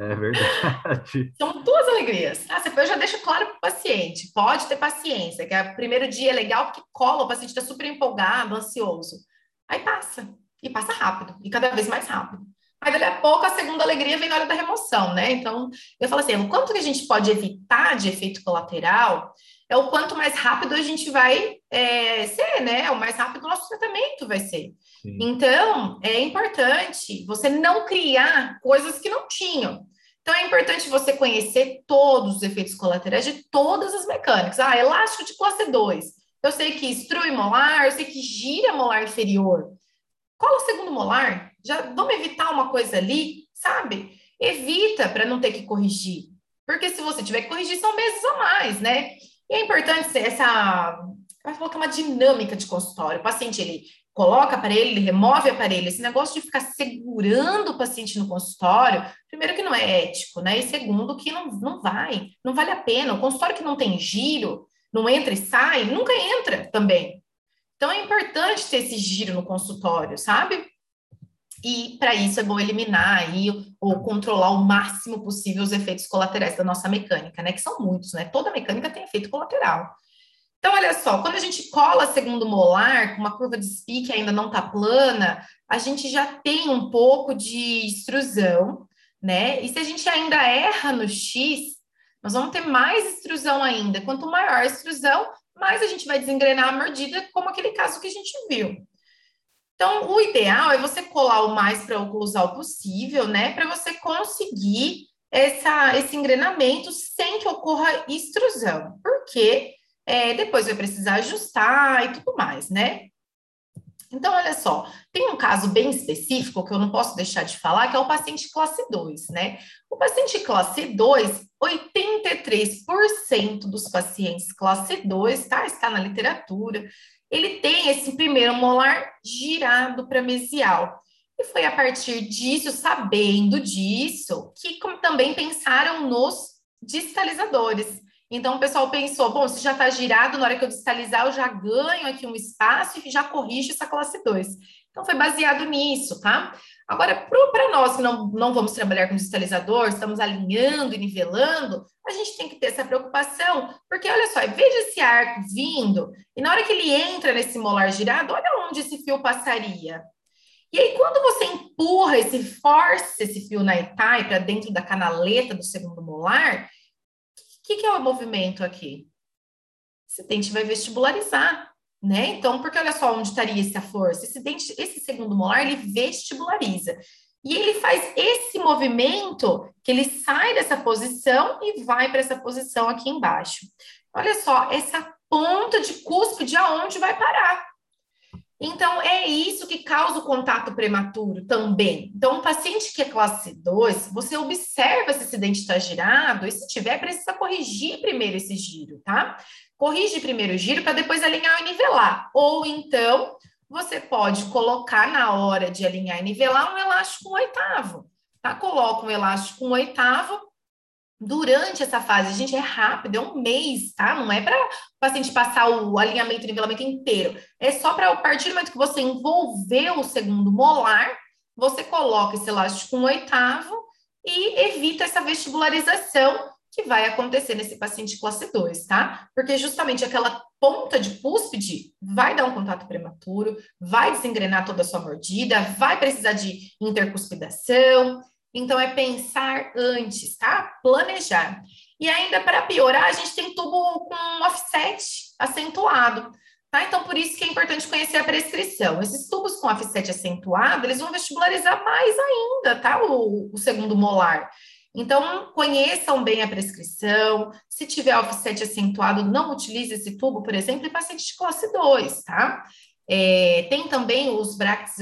É verdade. São duas alegrias. Ah, eu já deixo claro para o paciente. Pode ter paciência, que o primeiro dia é legal porque cola, o paciente está super empolgado, ansioso. Aí passa. E passa rápido. E cada vez mais rápido. Aí, dali a pouco, a segunda alegria vem na hora da remoção, né? Então, eu falo assim, quanto que a gente pode evitar de efeito colateral é o quanto mais rápido a gente vai é, ser, né? O mais rápido o nosso tratamento vai ser. Sim. Então, é importante você não criar coisas que não tinham. Então, é importante você conhecer todos os efeitos colaterais de todas as mecânicas. Ah, elástico de classe 2. Eu sei que instrui molar, eu sei que gira molar inferior. Cola o segundo molar, já vamos evitar uma coisa ali, sabe? Evita para não ter que corrigir. Porque se você tiver que corrigir, são meses a mais, né? E é importante essa. Vai é uma dinâmica de consultório. O paciente ele coloca aparelho, ele remove aparelho. Esse negócio de ficar segurando o paciente no consultório, primeiro que não é ético, né? E segundo que não, não vai, não vale a pena. O consultório que não tem giro, não entra e sai, nunca entra também. Então é importante ter esse giro no consultório, sabe? E para isso é bom eliminar aí ou controlar o máximo possível os efeitos colaterais da nossa mecânica, né? Que são muitos, né? Toda mecânica tem efeito colateral. Então, olha só, quando a gente cola segundo molar, com uma curva de SPI que ainda não está plana, a gente já tem um pouco de extrusão, né? E se a gente ainda erra no X, nós vamos ter mais extrusão ainda. Quanto maior a extrusão, mais a gente vai desengrenar a mordida, como aquele caso que a gente viu. Então, o ideal é você colar o mais pré-oclusal possível, né, para você conseguir essa, esse engrenamento sem que ocorra extrusão, porque é, depois vai precisar ajustar e tudo mais, né? Então, olha só, tem um caso bem específico que eu não posso deixar de falar, que é o paciente classe 2, né? O paciente classe 2, 83% dos pacientes classe 2, tá? Está na literatura, ele tem esse primeiro molar girado para mesial. E foi a partir disso, sabendo disso, que também pensaram nos distalizadores. Então, o pessoal pensou, bom, se já está girado, na hora que eu distalizar, eu já ganho aqui um espaço e já corrijo essa classe 2. Então, foi baseado nisso, tá? Agora, para nós que não, não vamos trabalhar com distalizador, estamos alinhando e nivelando, a gente tem que ter essa preocupação, porque olha só, veja esse arco vindo, e na hora que ele entra nesse molar girado, olha onde esse fio passaria. E aí, quando você empurra esse, força esse fio na etai para dentro da canaleta do segundo molar, que, que é o movimento aqui? Esse dente vai vestibularizar, né? Então, porque olha só onde estaria essa força. Esse dente, esse segundo molar, ele vestibulariza. E ele faz esse movimento que ele sai dessa posição e vai para essa posição aqui embaixo. Olha só, essa ponta de cúspide aonde vai parar. Então, é isso que causa o contato prematuro também. Então, um paciente que é classe 2, você observa se esse dente está girado e se tiver, precisa corrigir primeiro esse giro, tá? Corrige primeiro o giro para depois alinhar e nivelar. Ou então, você pode colocar na hora de alinhar e nivelar um elástico um oitavo, tá? Coloca um elástico um oitavo durante essa fase, gente, é rápido, é um mês, tá? Não é para o paciente passar o alinhamento e nivelamento inteiro. É só para a partir do momento que você envolveu o segundo molar, você coloca esse elástico um oitavo e evita essa vestibularização que vai acontecer nesse paciente classe 2, tá? Porque justamente aquela ponta de cúspide vai dar um contato prematuro, vai desengrenar toda a sua mordida, vai precisar de intercuspidação, Então, é pensar antes, tá? Planejar. E ainda, para piorar, a gente tem tubo com offset acentuado. Tá? Então, por isso que é importante conhecer a prescrição. Esses tubos com offset acentuado, eles vão vestibularizar mais ainda, tá? O, o, segundo molar. Então, conheçam bem a prescrição. Se tiver offset acentuado, não utilize esse tubo, por exemplo, em paciente de classe 2, tá? É, tem também os brackets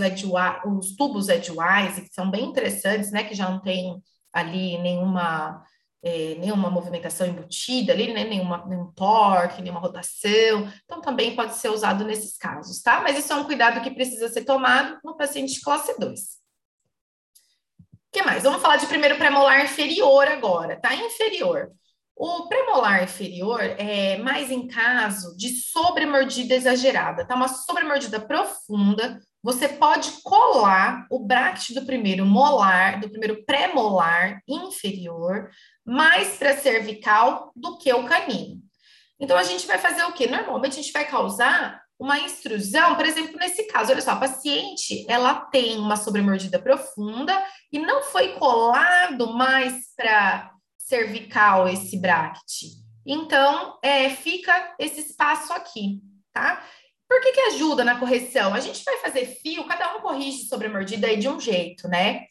os tubos edgewise, que são bem interessantes, né? Que já não tem ali nenhuma é, nenhuma movimentação embutida ali, né? nenhuma, nenhum torque, nenhuma rotação. Então, também pode ser usado nesses casos, tá? Mas isso é um cuidado que precisa ser tomado no paciente de classe 2. O que mais? Vamos falar de primeiro premolar inferior agora, tá? Inferior. O premolar inferior é mais em caso de sobremordida exagerada, tá? Uma sobremordida profunda, você pode colar o bracket do primeiro molar, do primeiro pré-molar inferior, mais para cervical do que o canino. Então, a gente vai fazer o quê? Normalmente, a gente vai causar uma extrusão, por exemplo, nesse caso, olha só, a paciente, ela tem uma sobremordida profunda e não foi colado mais para cervical esse bracket. Então, é, fica esse espaço aqui, tá? Por que, que ajuda na correção? A gente vai fazer fio, cada um corrige sobre a mordida aí de um jeito, né?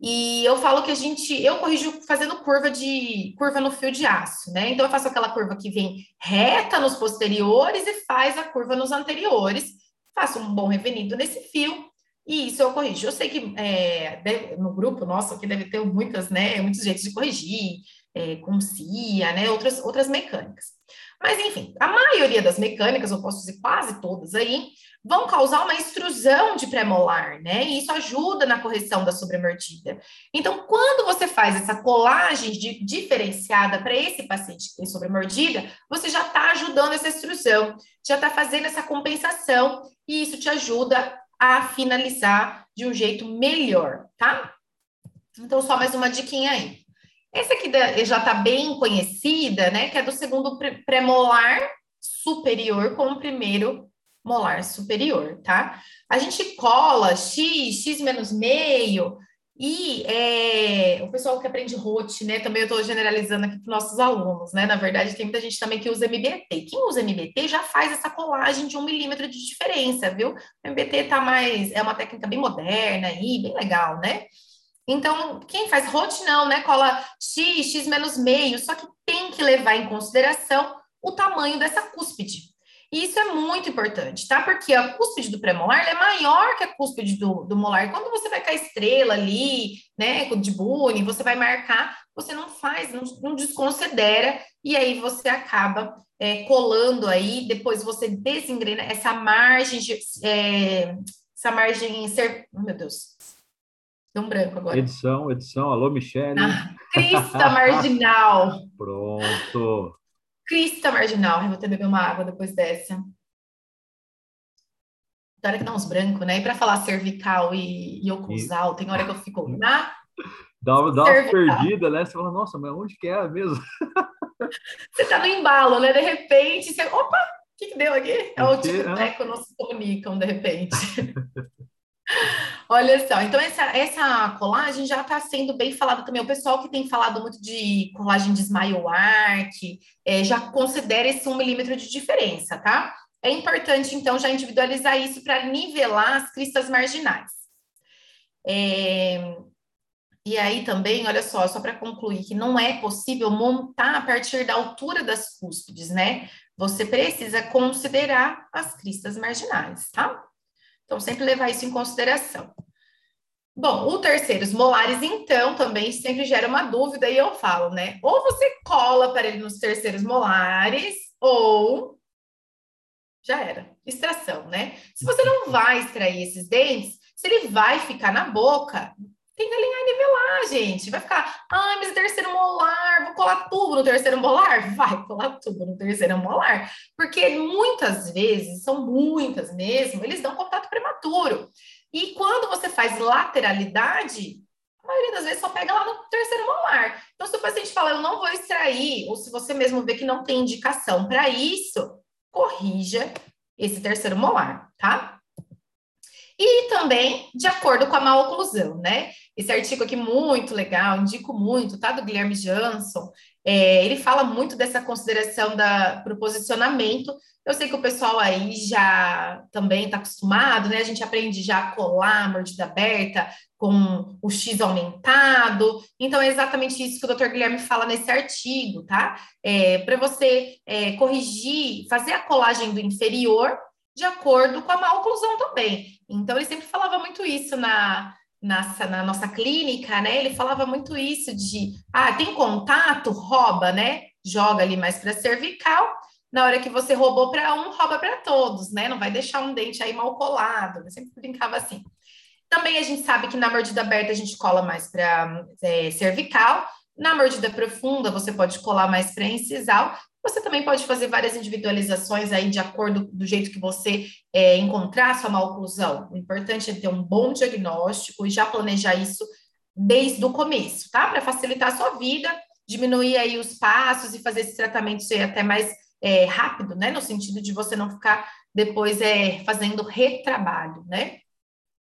E eu falo que a gente, eu corrijo fazendo curva de curva no fio de aço, né? Então eu faço aquela curva que vem reta nos posteriores e faz a curva nos anteriores, faço um bom revenido nesse fio e isso eu corrijo. Eu sei que é, no grupo nosso aqui deve ter muitas, né, muitos jeitos de corrigir, é, com CIA, né, outras, outras mecânicas. Mas, enfim, a maioria das mecânicas, eu posso dizer quase todas aí, vão causar uma extrusão de pré-molar, né? E isso ajuda na correção da sobremordida. Então, quando você faz essa colagem de, diferenciada para esse paciente que tem sobremordida, você já está ajudando essa extrusão, já está fazendo essa compensação, e isso te ajuda a finalizar de um jeito melhor, tá? Então, só mais uma diquinha aí. Essa aqui já está bem conhecida, né? Que é do segundo premolar superior com o primeiro molar superior, tá? A gente cola x, x menos meio, e é, o pessoal que aprende ROT, né? Também eu estou generalizando aqui para nossos alunos, né? Na verdade, tem muita gente também que usa MBT. Quem usa MBT já faz essa colagem de um milímetro de diferença, viu? O MBT tá mais, é uma técnica bem moderna aí, bem legal, né? Então, quem faz ROT não, né? Cola X, X menos meio, só que tem que levar em consideração o tamanho dessa cúspide. E isso é muito importante, tá? Porque a cúspide do pré-molar é maior que a cúspide do, do molar. Quando você vai com a estrela ali, né, de Boone, você vai marcar, você não faz, não, não desconsidera, e aí você acaba é, colando aí, depois você desengrena essa margem, de, é, essa margem ser... Oh, meu Deus, Deu um branco agora. Edição, edição. Alô, Michele. Ah, crista marginal. Pronto. Crista marginal. Eu vou ter que beber uma água depois dessa. Tem hora que dá uns brancos, né? E para falar cervical e, e oclusal, tem hora que eu fico na. Dá, dá uma perdida, né? Você fala, nossa, mas onde que é mesmo? Você tá no embalo, né? De repente, você. Opa! O que, que deu aqui? É o tipo teco, não se comunicam de repente. Olha só, então essa, essa colagem já está sendo bem falada também. O pessoal que tem falado muito de colagem de Smile Arc é, já considera esse um milímetro de diferença, tá? É importante, então, já individualizar isso para nivelar as cristas marginais. É, e aí também, olha só, só para concluir, que não é possível montar a partir da altura das cúspides, né? Você precisa considerar as cristas marginais, tá? Então, sempre levar isso em consideração. Bom, o terceiro, os molares, então, também sempre gera uma dúvida, e eu falo, né? Ou você cola para ele nos terceiros molares, ou já era, extração, né? Se você não vai extrair esses dentes, se ele vai ficar na boca, tem que alinhar e nivelar, gente. Vai ficar, ah, mas terceiro molar, vou colar tubo no terceiro molar? Vai colar tubo no terceiro molar. Porque muitas vezes, são muitas mesmo, eles dão contato prematuro. E quando você faz lateralidade, a maioria das vezes só pega lá no terceiro molar. Então, se o paciente fala, eu não vou extrair, ou se você mesmo vê que não tem indicação para isso, corrija esse terceiro molar, tá? E também de acordo com a maloclusão, né? Esse artigo aqui muito legal, indico muito, tá? Do Guilherme Jansson. É, ele fala muito dessa consideração da, pro posicionamento. Eu sei que o pessoal aí já também está acostumado, né? A gente aprende já a colar a mordida aberta com o X aumentado. Então, é exatamente isso que o Dr. Guilherme fala nesse artigo, tá? É, Para você é, corrigir, fazer a colagem do inferior de acordo com a maloclusão também. Então, ele sempre falava muito isso na, na, na, nossa clínica, né? Ele falava muito isso de, ah, tem contato, rouba, né? Joga ali mais para cervical. Na hora que você roubou para um, rouba para todos, né? Não vai deixar um dente aí mal colado. Eu sempre brincava assim. Também a gente sabe que na mordida aberta a gente cola mais para é, cervical. Na mordida profunda, você pode colar mais para incisal. Você também pode fazer várias individualizações aí de acordo do jeito que você é, encontrar a sua maloclusão. O importante é ter um bom diagnóstico e já planejar isso desde o começo, tá? Para facilitar a sua vida, diminuir aí os passos e fazer esse tratamento ser até mais é, rápido, né? No sentido de você não ficar depois é, fazendo retrabalho, né?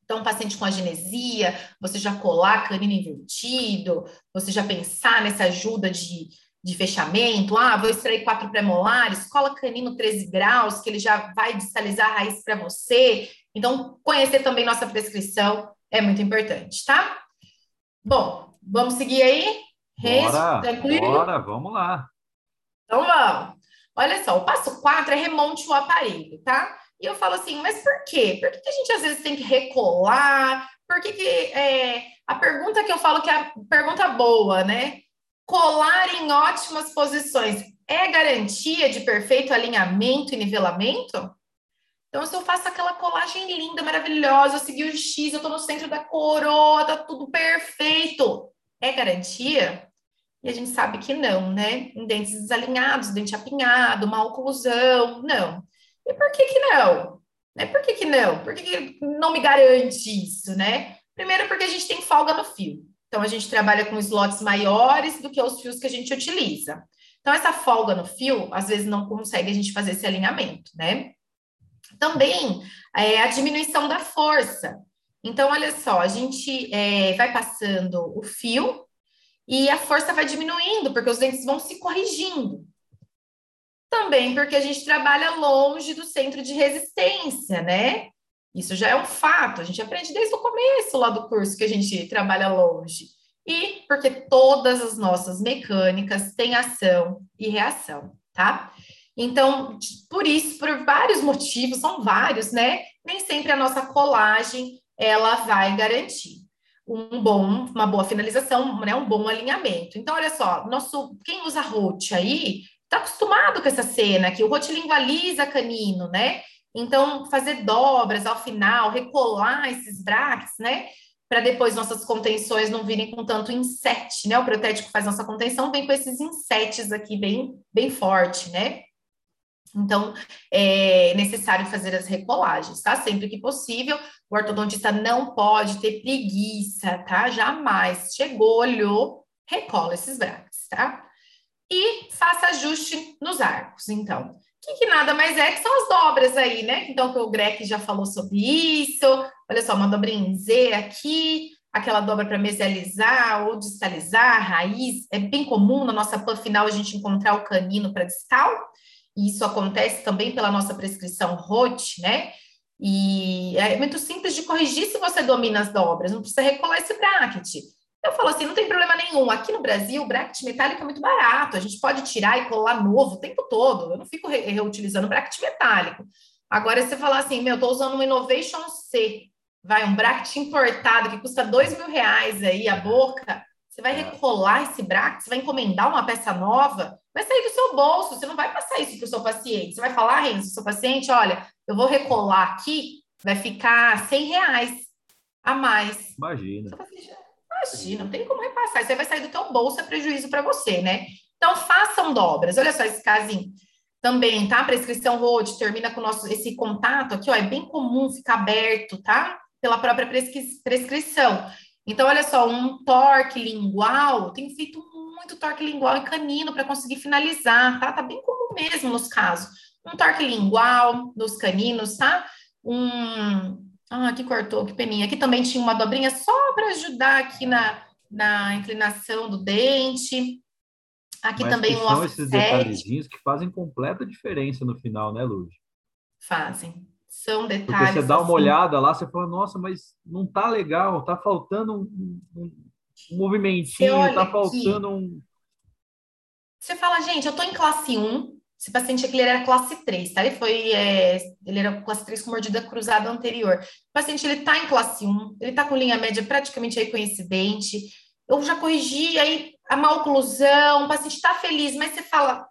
Então, paciente com agenesia, você já colar canino invertido, você já pensar nessa ajuda de de fechamento, ah, vou extrair quatro premolares, cola canino 13 graus, que ele já vai distalizar a raiz para você. Então, conhecer também nossa prescrição é muito importante, tá? Bom, vamos seguir aí? Bora, tranquilo? Bora, vamos lá. Então, vamos. Olha só, o passo 4 é remonte o aparelho, tá? E eu falo assim, mas por quê? Por que, que a gente às vezes tem que recolar? Por que, que é, a pergunta que eu falo que é a pergunta boa, né? Colar em ótimas posições é garantia de perfeito alinhamento e nivelamento? Então, se eu faço aquela colagem linda, maravilhosa, eu segui o X, eu estou no centro da coroa, tá tudo perfeito, é garantia? E a gente sabe que não, né? Em dentes desalinhados, dente apinhado, má oclusão, não. E por que que não? Né? Por que que não? Por que, que não me garante isso, né? Primeiro porque a gente tem folga no fio. Então, a gente trabalha com slots maiores do que os fios que a gente utiliza. Então, essa folga no fio, às vezes, não consegue a gente fazer esse alinhamento, né? Também é a diminuição da força. Então, olha só, a gente é, vai passando o fio e a força vai diminuindo, porque os dentes vão se corrigindo. Também porque a gente trabalha longe do centro de resistência, né? Isso já é um fato, a gente aprende desde o começo lá do curso que a gente trabalha longe. E porque todas as nossas mecânicas têm ação e reação, tá? Então, por isso, por vários motivos, são vários, né? Nem sempre a nossa colagem ela vai garantir um bom, uma boa finalização, né? Um bom alinhamento. Então, olha só, nosso quem usa rote aí está acostumado com essa cena que o rote lingualiza canino, né? Então, fazer dobras ao final, recolar esses braques, né? Para depois nossas contenções não virem com tanto inset, né? O protético faz nossa contenção, vem com esses insetes aqui bem, bem forte, né? Então, é necessário fazer as recolagens, tá? Sempre que possível. O ortodontista não pode ter preguiça, tá? Jamais. Chegou, olhou, recola esses braques, tá? E faça ajuste nos arcos, então que, que, nada mais é que são as dobras aí, né? Então, que o Greg já falou sobre isso. Olha só, uma dobrinha em Z aqui, aquela dobra para mesializar ou distalizar, raiz. É bem comum na nossa PAN final a gente encontrar o canino para distal. E isso acontece também pela nossa prescrição ROT, né? E é muito simples de corrigir se você domina as dobras, não precisa recolar esse bracket. Eu falo assim, não tem problema nenhum. Aqui no Brasil, o bracket metálico é muito barato. A gente pode tirar e colar novo o tempo todo. Eu não fico re reutilizando bracket metálico. Agora, você falar assim, meu, tô usando um Innovation C, vai, um bracket importado que custa dois mil reais aí, a boca. Você vai é. recolar esse bracket, você vai encomendar uma peça nova, vai sair do seu bolso. Você não vai passar isso para o seu paciente. Você vai falar, Renzo, seu paciente, olha, eu vou recolar aqui, vai ficar 100 reais a mais. Imagina. Imagina, não tem como repassar. Aí vai sair do teu bolso, é prejuízo para você, né? Então, façam dobras. Olha só esse casinho. Também, tá? Prescrição road termina com nosso, esse contato aqui, ó. É bem comum ficar aberto, tá? Pela própria prescri prescrição. Então, olha só, um torque lingual. Tenho feito muito torque lingual e canino para conseguir finalizar, tá? Tá bem comum mesmo nos casos. Um torque lingual nos caninos, tá? Um Ah, aqui cortou, que peninha. Aqui também tinha uma dobrinha só para ajudar aqui na, na inclinação do dente. Aqui Mas também um offset. São esses detalhezinhos que fazem completa diferença no final, né, Luz? Fazem. São detalhes. Porque você dá uma assim. olhada lá, você fala, nossa, mas não tá legal, tá faltando um, um, um movimentinho, tá faltando aqui. um. Você fala, gente, eu tô em classe 1, esse paciente aqui ele era classe 3, tá? Ele foi, é, ele era classe 3 com mordida cruzada anterior. O paciente ele tá em classe 1, ele tá com linha média praticamente aí coincidente. Eu já corrigi aí a maloclusão, o paciente tá feliz, mas você fala,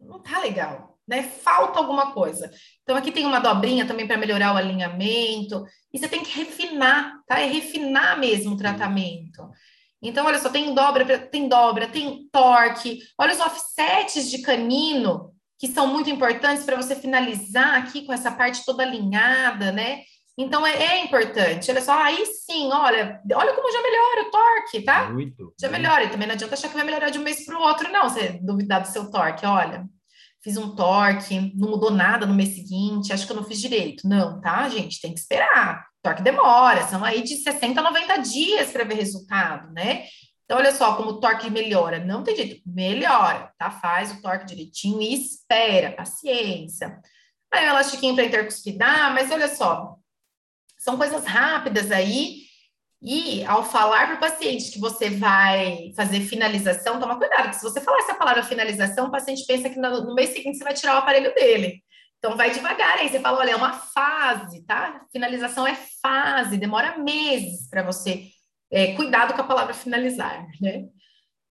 não tá legal, né? Falta alguma coisa. Então aqui tem uma dobrinha também para melhorar o alinhamento, e você tem que refinar, tá? É refinar mesmo o tratamento. Então, olha só, tem dobra, tem dobra, tem torque. Olha os offsets de canino, que são muito importantes para você finalizar aqui com essa parte toda alinhada, né? Então, é, é, importante. Olha só, aí sim, olha, olha como já melhora o torque, tá? Muito. Já melhora. E também não adianta achar que vai melhorar de um mês para o outro, não. Você duvidar do seu torque. Olha, fiz um torque, não mudou nada no mês seguinte, acho que eu não fiz direito. Não, tá, gente? Tem que esperar torque demora, são aí de 60 a 90 dias para ver resultado, né? Então, olha só como o torque melhora. Não tem jeito, melhora, tá? Faz o torque direitinho e espera, paciência. Aí o elastiquinho para intercuspidar, mas olha só, são coisas rápidas aí. E ao falar para o paciente que você vai fazer finalização, toma cuidado, que se você falar essa palavra finalização, o paciente pensa que no mês seguinte você vai tirar o aparelho dele. Então, vai devagar aí. Você fala, olha, é uma fase, tá? Finalização é fase, demora meses para você. É, cuidado com a palavra finalizar, né?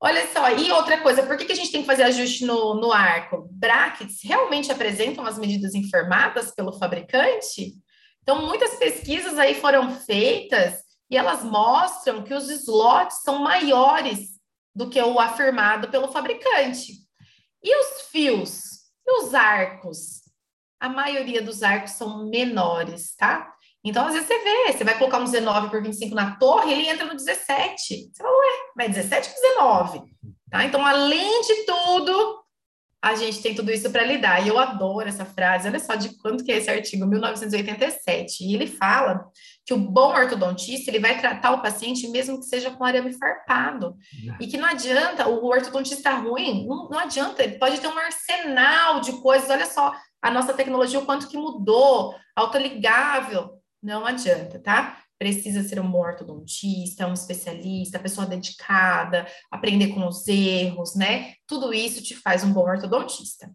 Olha só, e outra coisa, por que, que a gente tem que fazer ajuste no, no arco? Brackets realmente apresentam as medidas informadas pelo fabricante? Então, muitas pesquisas aí foram feitas e elas mostram que os slots são maiores do que o afirmado pelo fabricante. E os fios? E os arcos? A maioria dos arcos são menores, tá? Então, às vezes você vê, você vai colocar um 19 por 25 na torre, ele entra no 17. Você fala, ué, mas 17 por 19. Tá? Então, além de tudo, a gente tem tudo isso para lidar. E eu adoro essa frase. Olha só de quanto que é esse artigo, 1987. E ele fala que o bom ortodontista, ele vai tratar o paciente mesmo que seja com arame farpado. E que não adianta, o ortodontista ruim, não, não adianta, ele pode ter um arsenal de coisas. Olha só, a nossa tecnologia, o quanto que mudou, autoligável, não adianta, tá? Precisa ser um bom ortodontista, um especialista, pessoa dedicada, aprender com os erros, né? Tudo isso te faz um bom ortodontista.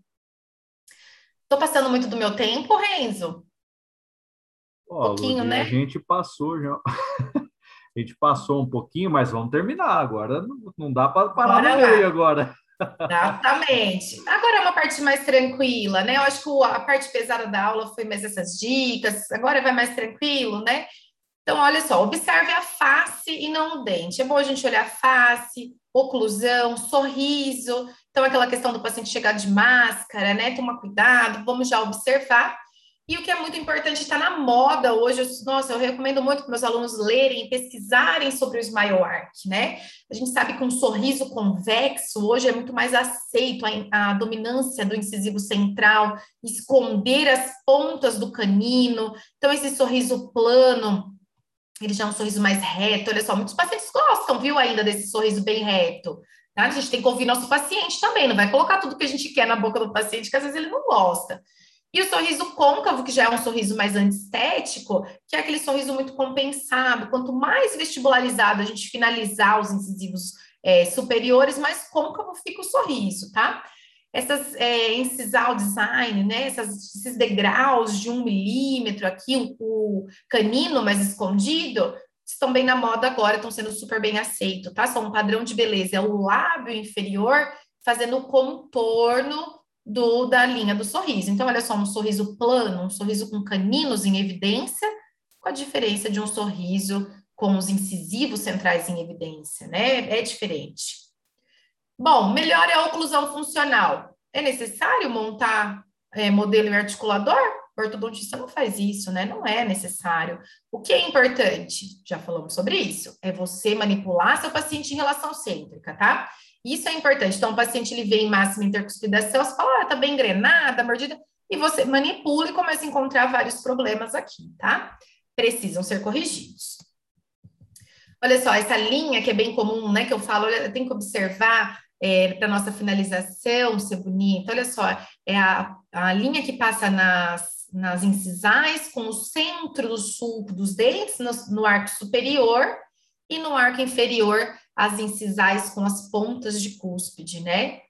Tô passando muito do meu tempo, Renzo? um pouquinho, né? A gente passou já. a gente passou um pouquinho, mas vamos terminar agora. Não dá para parar Bora no meio agora. Exatamente. Agora é uma parte mais tranquila, né? Eu acho que a parte pesada da aula foi mais essas dicas, agora vai mais tranquilo, né? Então, olha só, observe a face e não o dente. É bom a gente olhar a face, oclusão, sorriso. Então, aquela questão do paciente chegar de máscara, né? Tomar cuidado, vamos já observar. E o que é muito importante está na moda hoje. Nossa, eu recomendo muito para meus alunos lerem, pesquisarem sobre o Smile Arc, né? A gente sabe que um sorriso convexo hoje é muito mais aceito a, a dominância do incisivo central, esconder as pontas do canino. Então, esse sorriso plano, ele já é um sorriso mais reto. Olha só, muitos pacientes gostam, viu, ainda desse sorriso bem reto. Tá? A gente tem que ouvir nosso paciente também, não vai colocar tudo que a gente quer na boca do paciente, que às vezes ele não gosta. E o sorriso côncavo, que já é um sorriso mais antiestético, que é aquele sorriso muito compensado. Quanto mais vestibularizado a gente finalizar os incisivos é, superiores, mais côncavo fica o sorriso, tá? Essas é, incisal design, né? Essas, esses degraus de um milímetro aqui, o, o canino mais escondido, estão bem na moda agora, estão sendo super bem aceitos, tá? São um padrão de beleza, é o lábio inferior fazendo o contorno do, da linha do sorriso. Então, olha só, um sorriso plano, um sorriso com caninos em evidência, com a diferença de um sorriso com os incisivos centrais em evidência, né? É diferente. Bom, melhora a oclusão funcional. É necessário montar é, modelo articulador? O ortodontista não faz isso, né? Não é necessário. O que é importante? Já falamos sobre isso. É você manipular seu paciente em relação cêntrica, tá? Isso é importante. Então, o paciente ele vem em máxima intercuspidação, você fala, ah, tá bem engrenada, mordida, e você manipula e começa a encontrar vários problemas aqui, tá? precisam ser corrigidos. Olha só, essa linha que é bem comum, né, que eu falo, tem que observar é, para nossa finalização ser bonita. Olha só, é a, a linha que passa nas, nas incisais, com o centro do sulco dos dentes no, no arco superior e no arco inferior as incisais com as pontas de cúspide, né?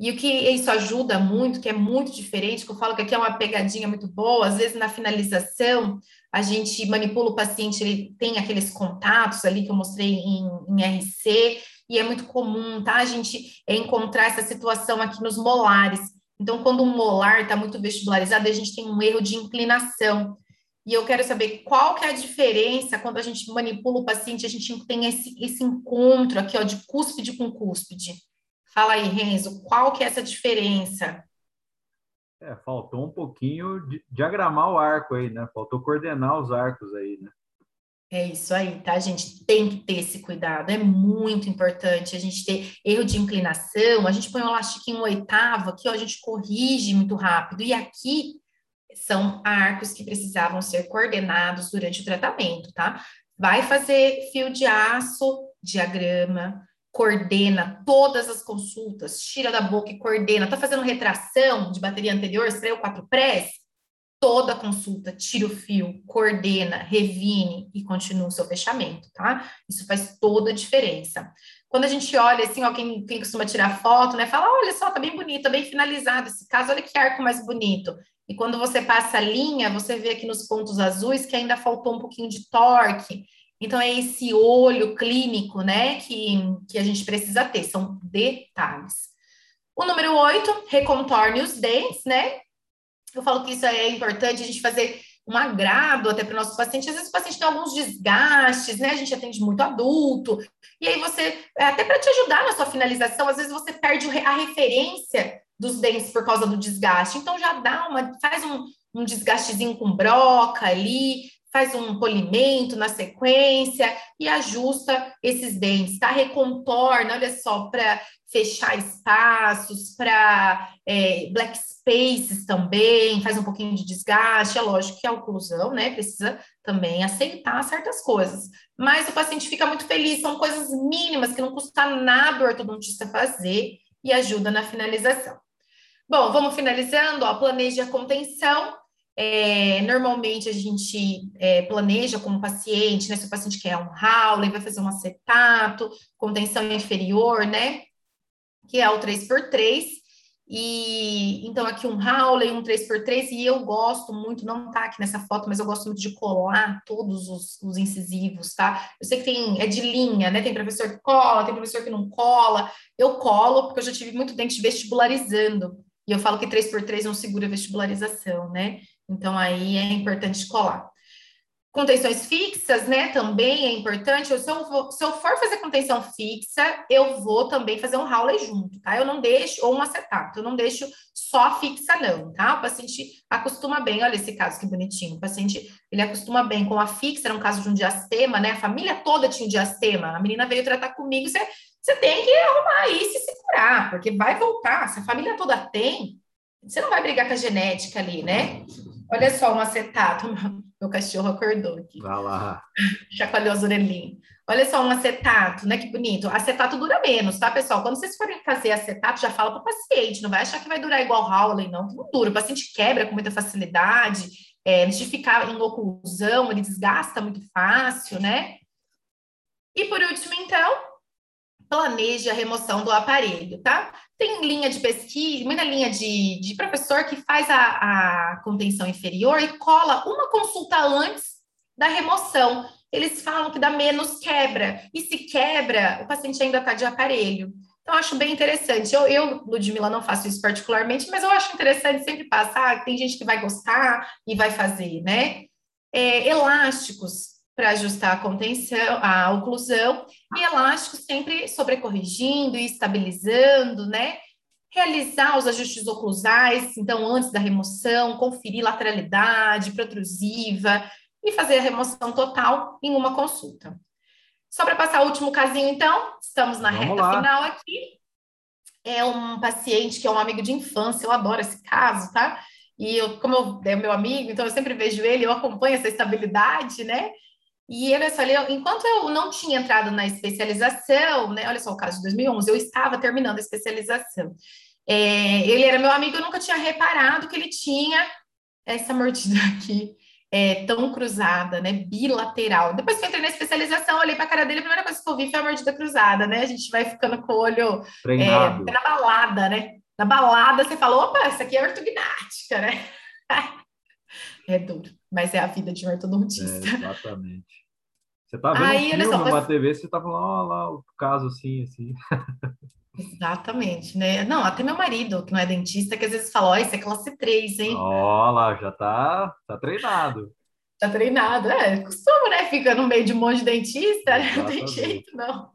E o que isso ajuda muito, que é muito diferente, que eu falo que aqui é uma pegadinha muito boa, às vezes na finalização a gente manipula o paciente, ele tem aqueles contatos ali que eu mostrei em, em RC, e é muito comum, tá? A gente encontrar essa situação aqui nos molares. Então, quando um molar está muito vestibularizado, a gente tem um erro de inclinação. E eu quero saber qual que é a diferença quando a gente manipula o paciente, a gente tem esse, esse encontro aqui, ó, de cúspide com cúspide. Fala aí, Renzo, qual que é essa diferença? É, faltou um pouquinho de diagramar o arco aí, né? Faltou coordenar os arcos aí, né? É isso aí, tá? A gente tem que ter esse cuidado, é muito importante a gente ter erro de inclinação, a gente põe o elastiquinho oitavo aqui, ó, a gente corrige muito rápido, e aqui são arcos que precisavam ser coordenados durante o tratamento, tá? Vai fazer fio de aço, diagrama, coordena todas as consultas, tira da boca e coordena. Tá fazendo retração de bateria anterior, extraiu quatro press? Toda consulta, tira o fio, coordena, revine e continua o seu fechamento, tá? Isso faz toda a diferença. Quando a gente olha assim, ó, quem, quem costuma tirar foto, né, fala: olha só, tá bem bonito, tá bem finalizado esse caso, olha que arco mais bonito. E quando você passa a linha, você vê aqui nos pontos azuis que ainda faltou um pouquinho de torque. Então, é esse olho clínico, né, que, que a gente precisa ter, são detalhes. O número 8, recontorne os dentes, né? Eu falo que isso é importante a gente fazer um agrado até para o nosso paciente. Às vezes o paciente tem alguns desgastes, né? A gente atende muito adulto. E aí você, é, até para te ajudar na sua finalização, às vezes você perde a referência dos dentes por causa do desgaste. Então já dá uma, faz um, um desgastezinho com broca ali, faz um polimento na sequência e ajusta esses dentes, tá? Recontorna, olha só, para fechar espaços, para é, black spaces também, faz um pouquinho de desgaste. É lógico que a oclusão, né, precisa também aceitar certas coisas, mas o paciente fica muito feliz, são coisas mínimas que não custa nada o ortodontista fazer e ajuda na finalização. Bom, vamos finalizando, ó, planeje a contenção, é, normalmente a gente é, planeja como paciente, né? Se o paciente quer um Howley, vai fazer um acetato, contenção inferior, né? Que é o 3x3. E então aqui um Howley, um 3x3, e eu gosto muito, não tá aqui nessa foto, mas eu gosto muito de colar todos os, os incisivos, tá? Eu sei que tem, é de linha, né? Tem professor que cola, tem professor que não cola. Eu colo, porque eu já tive muito dente vestibularizando. E eu falo que 3x3 não segura vestibularização, né? Então, aí é importante colar. Contenções fixas, né, também é importante. Se eu, vou, se eu for fazer contenção fixa, eu vou também fazer um Howley junto, tá? Eu não deixo, ou um acetato, eu não deixo só fixa não, tá? O paciente acostuma bem, olha esse caso que bonitinho. O paciente, ele acostuma bem com a fixa, era um caso de um diastema, né? A família toda tinha um diastema. A menina veio tratar comigo, você, você tem que arrumar isso e se curar, porque vai voltar. Se a família toda tem, você não vai brigar com a genética ali, né? Olha só um acetato. Meu cachorro acordou aqui. Vai lá. Chacoalhou as orelhinhas. Olha só um acetato, né? Que bonito. Acetato dura menos, tá, pessoal? Quando vocês forem fazer acetato, já fala para o paciente. Não vai achar que vai durar igual Howley, não. Não dura. O paciente quebra com muita facilidade. É, de ficar em oclusão, ele desgasta muito fácil, né? E por último, então, planeje a remoção do aparelho, tá? Tem linha de pesquisa, muita linha de, de professor que faz a, a contenção inferior e cola uma consulta antes da remoção. Eles falam que dá menos quebra, e se quebra, o paciente ainda está de aparelho. Então, acho bem interessante. Eu, eu, Ludmilla, não faço isso particularmente, mas eu acho interessante sempre passar. Tem gente que vai gostar e vai fazer, né? É, elásticos para ajustar a contenção, a oclusão, e elástico sempre sobrecorrigindo e estabilizando, né? Realizar os ajustes oclusais, então, antes da remoção, conferir lateralidade, protrusiva, e fazer a remoção total em uma consulta. Só para passar o último casinho, então, estamos na Vamos reta lá. final aqui. É um paciente que é um amigo de infância, eu adoro esse caso, tá? E eu, como eu, é meu amigo, então eu sempre vejo ele, eu acompanho essa estabilidade, né? E ele só, enquanto eu não tinha entrado na especialização, né? Olha só o caso de 2011, eu estava terminando a especialização. É, ele era meu amigo, eu nunca tinha reparado que ele tinha essa mordida aqui é, tão cruzada, né? Bilateral. Depois que eu entrei na especialização, olhei para a cara dele, a primeira coisa que eu vi foi a mordida cruzada, né? A gente vai ficando com o olho é, na balada, né? Na balada você fala, opa, essa aqui é ortognática, né? é duro, mas é a vida de um ortodontista. É, exatamente. Você tá vendo Aí, um filme, só, uma TV, você tá falando, ó, lá o caso assim, assim. Exatamente, né? Não, até meu marido, que não é dentista, que às vezes fala, ó, isso é classe 3, hein? Ó, lá, já tá, tá treinado. Tá treinado, é, costumo, né? Fica no meio de um monte de dentista, né? não tem jeito, não.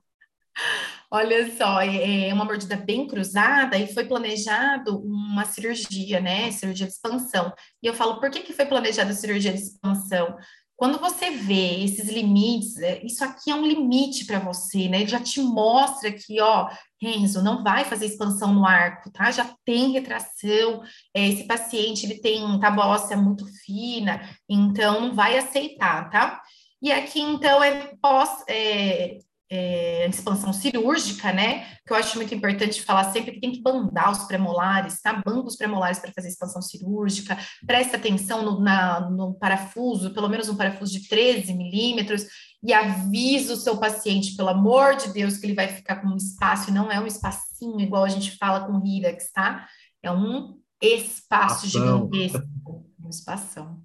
Olha só, é, é uma mordida bem cruzada e foi planejado uma cirurgia, né? Cirurgia de expansão. E eu falo, por que, que foi planejada a cirurgia de expansão? Quando você vê esses limites, é, isso aqui é um limite para você, né? Ele já te mostra que, ó, Renzo, não vai fazer expansão no arco, tá? Já tem retração, é, esse paciente, ele tem tábua óssea muito fina, então não vai aceitar, tá? E aqui, então, é pós, é, é, expansão cirúrgica, né? Que eu acho muito importante falar sempre que tem que bandar os premolares, tá? Banda os premolares para fazer expansão cirúrgica, presta atenção no, na, no parafuso, pelo menos um parafuso de 13 milímetros, e avisa o seu paciente, pelo amor de Deus, que ele vai ficar com um espaço, e não é um espacinho igual a gente fala com Hirax, tá? É um espaço Ação. gigantesco, um espação.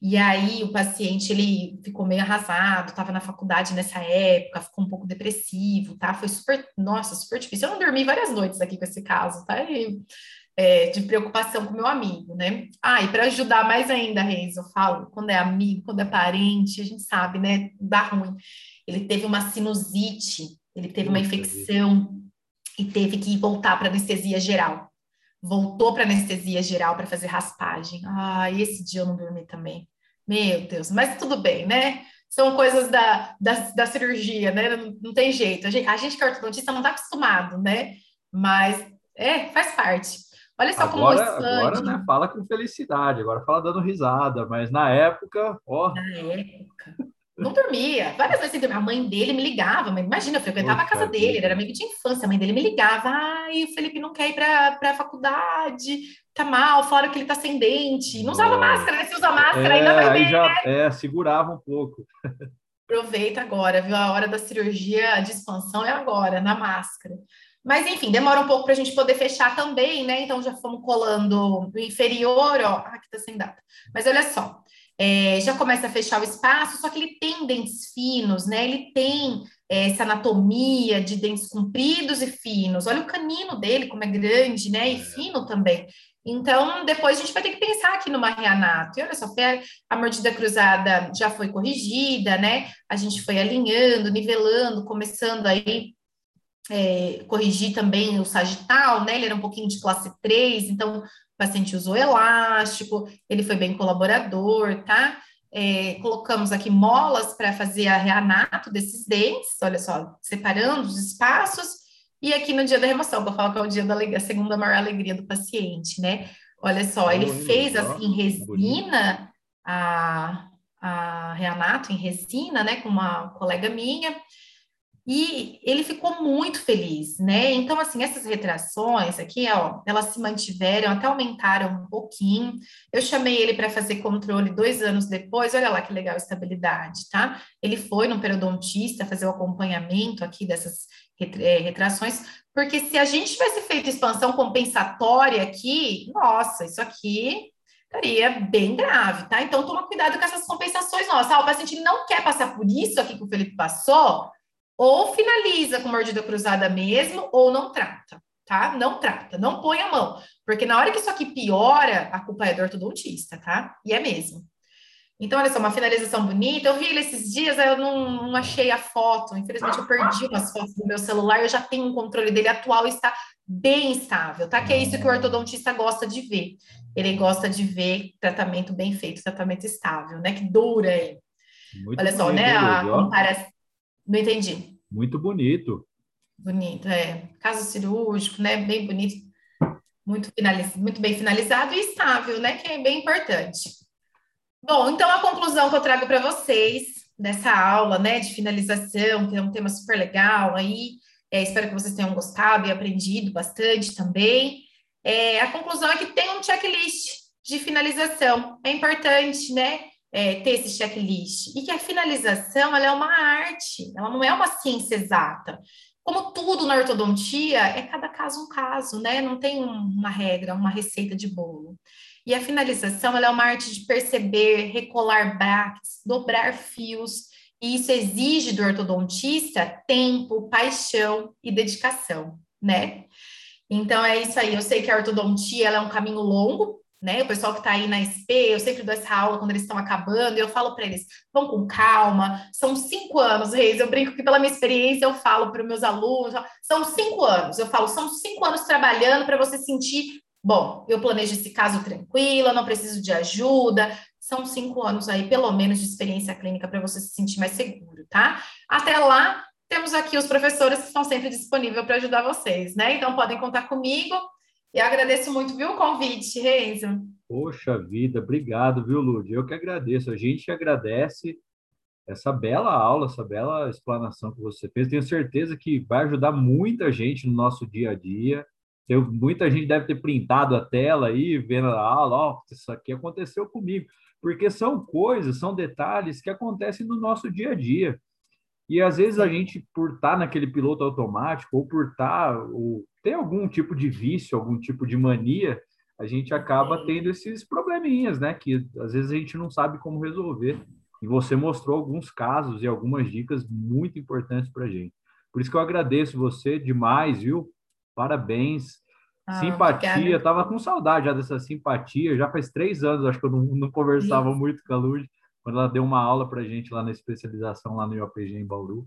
E aí o paciente ele ficou meio arrasado, estava na faculdade nessa época, ficou um pouco depressivo, tá? Foi super, nossa, super difícil. Eu não dormi várias noites aqui com esse caso, tá? E, é, de preocupação com meu amigo, né? Ah, e para ajudar mais ainda, Reis, eu falo, quando é amigo, quando é parente, a gente sabe, né? Dá ruim. Ele teve uma sinusite, ele teve uma infecção e teve que voltar para anestesia geral voltou para anestesia geral para fazer raspagem. Ah, esse dia eu não dormi também. Meu Deus, mas tudo bem, né? São coisas da, da, da cirurgia, né? Não, não, tem jeito. A gente, a gente que é ortodontista não está acostumado, né? Mas é, faz parte. Olha só agora, como o Agora, né, fala com felicidade, agora fala dando risada, mas na época, ó. Na época não dormia. Várias vezes a mãe dele me ligava, mas imagina, eu frequentava a casa dele, ele era amigo de infância, a mãe dele me ligava, ai, o Felipe não quer ir para a faculdade, tá mal, falaram que ele tá sem dente, não usava máscara, né? Se usa máscara, é, ainda vai bem, já, né? É, segurava um pouco. Aproveita agora, viu? A hora da cirurgia de expansão é agora, na máscara. Mas, enfim, demora um pouco para a gente poder fechar também, né? Então, já fomos colando o inferior, ó. Ah, aqui tá sem data. Mas olha só, é, já começa a fechar o espaço, só que ele tem dentes finos, né? Ele tem é, essa anatomia de dentes compridos e finos. Olha o canino dele, como é grande, né? E é. fino também. Então, depois a gente vai ter que pensar aqui numa reanato. E olha só, a mordida cruzada já foi corrigida, né? A gente foi alinhando, nivelando, começando aí é, corrigir também o sagital, né? Ele era um pouquinho de classe 3, então paciente usou elástico, ele foi bem colaborador, tá? É, colocamos aqui molas para fazer a reanato desses dentes, olha só, separando os espaços, e aqui no dia da remoção, que eu falo que é o dia da a segunda maior alegria do paciente, né? Olha só, ele fez assim resina, a, a reanato em resina, né, com uma colega minha, e ele ficou muito feliz, né? Então, assim, essas retrações aqui, ó, elas se mantiveram, até aumentaram um pouquinho. Eu chamei ele para fazer controle dois anos depois, olha lá que legal estabilidade, tá? Ele foi no periodontista fazer o acompanhamento aqui dessas é, retrações, porque se a gente tivesse feito expansão compensatória aqui, nossa, isso aqui estaria bem grave, tá? Então, toma cuidado com essas compensações nossas. Ah, o paciente não quer passar por isso aqui que o Felipe passou, ou finaliza com mordida cruzada mesmo, ou não trata, tá? Não trata, não põe a mão. Porque na hora que isso aqui piora, a culpa é do ortodontista, tá? E é mesmo. Então, olha só, uma finalização bonita. Eu vi ele esses dias, eu não, não achei a foto. Infelizmente, eu perdi umas fotos do meu celular. Eu já tenho um controle dele atual e está bem estável, tá? Que é isso que o ortodontista gosta de ver. Ele gosta de ver tratamento bem feito, tratamento estável, né? Que dura aí. Olha só, né? A comparação não entendi. Muito bonito. Bonito, é. Caso cirúrgico, né? Bem bonito. muito, finaliz... muito bem finalizado e estável, né? Que é bem importante. Bom, então a conclusão que eu trago para vocês dessa aula, né, de finalização, que é um tema super legal aí, é, espero que vocês tenham gostado e aprendido bastante também. É, a conclusão é que tem um checklist de finalização. É importante, né, é, ter esse checklist. E que a finalização, ela é uma arte, ela não é uma ciência exata. Como tudo na ortodontia, é cada caso um caso, né? Não tem uma regra, uma receita de bolo. E a finalização, ela é uma arte de perceber, recolar brackets, dobrar fios, e isso exige do ortodontista tempo, paixão e dedicação, né? Então é isso aí. Eu sei que a ortodontia é um caminho longo, né? O pessoal que está aí na SP, eu sempre dou essa aula quando eles estão acabando, e eu falo para eles: vão com calma, são cinco anos, Reis. Eu brinco que, pela minha experiência, eu falo para os meus alunos: são cinco anos. Eu falo, são cinco anos trabalhando para você sentir, bom, eu planejo esse caso tranquilo, eu não preciso de ajuda. São cinco anos aí, pelo menos, de experiência clínica para você se sentir mais seguro, tá? Até lá, temos aqui os professores que estão sempre disponíveis para ajudar vocês, né? Então, podem contar comigo. E agradeço muito, viu, o convite, Renzo. Poxa vida, obrigado, viu, Lud? Eu que agradeço. A gente agradece essa bela aula, essa bela explanação que você fez. Tenho certeza que vai ajudar muita gente no nosso dia a dia. Tem, muita gente deve ter printado a tela aí, vendo a aula, ó, isso aqui aconteceu comigo. Porque são coisas, são detalhes que acontecem no nosso dia a dia. E às vezes a gente, por estar naquele piloto automático, ou por estar, ou ter algum tipo de vício, algum tipo de mania, a gente acaba tendo esses probleminhas, né? Que às vezes a gente não sabe como resolver. E você mostrou alguns casos e algumas dicas muito importantes para a gente. Por isso que eu agradeço você demais, viu? Parabéns. Ah, simpatia, estava com saudade já dessa simpatia. Já faz três anos, acho que eu não, não conversava Isso. muito com a Lud quando ela deu uma aula para a gente lá na especialização lá no IOPG em Bauru.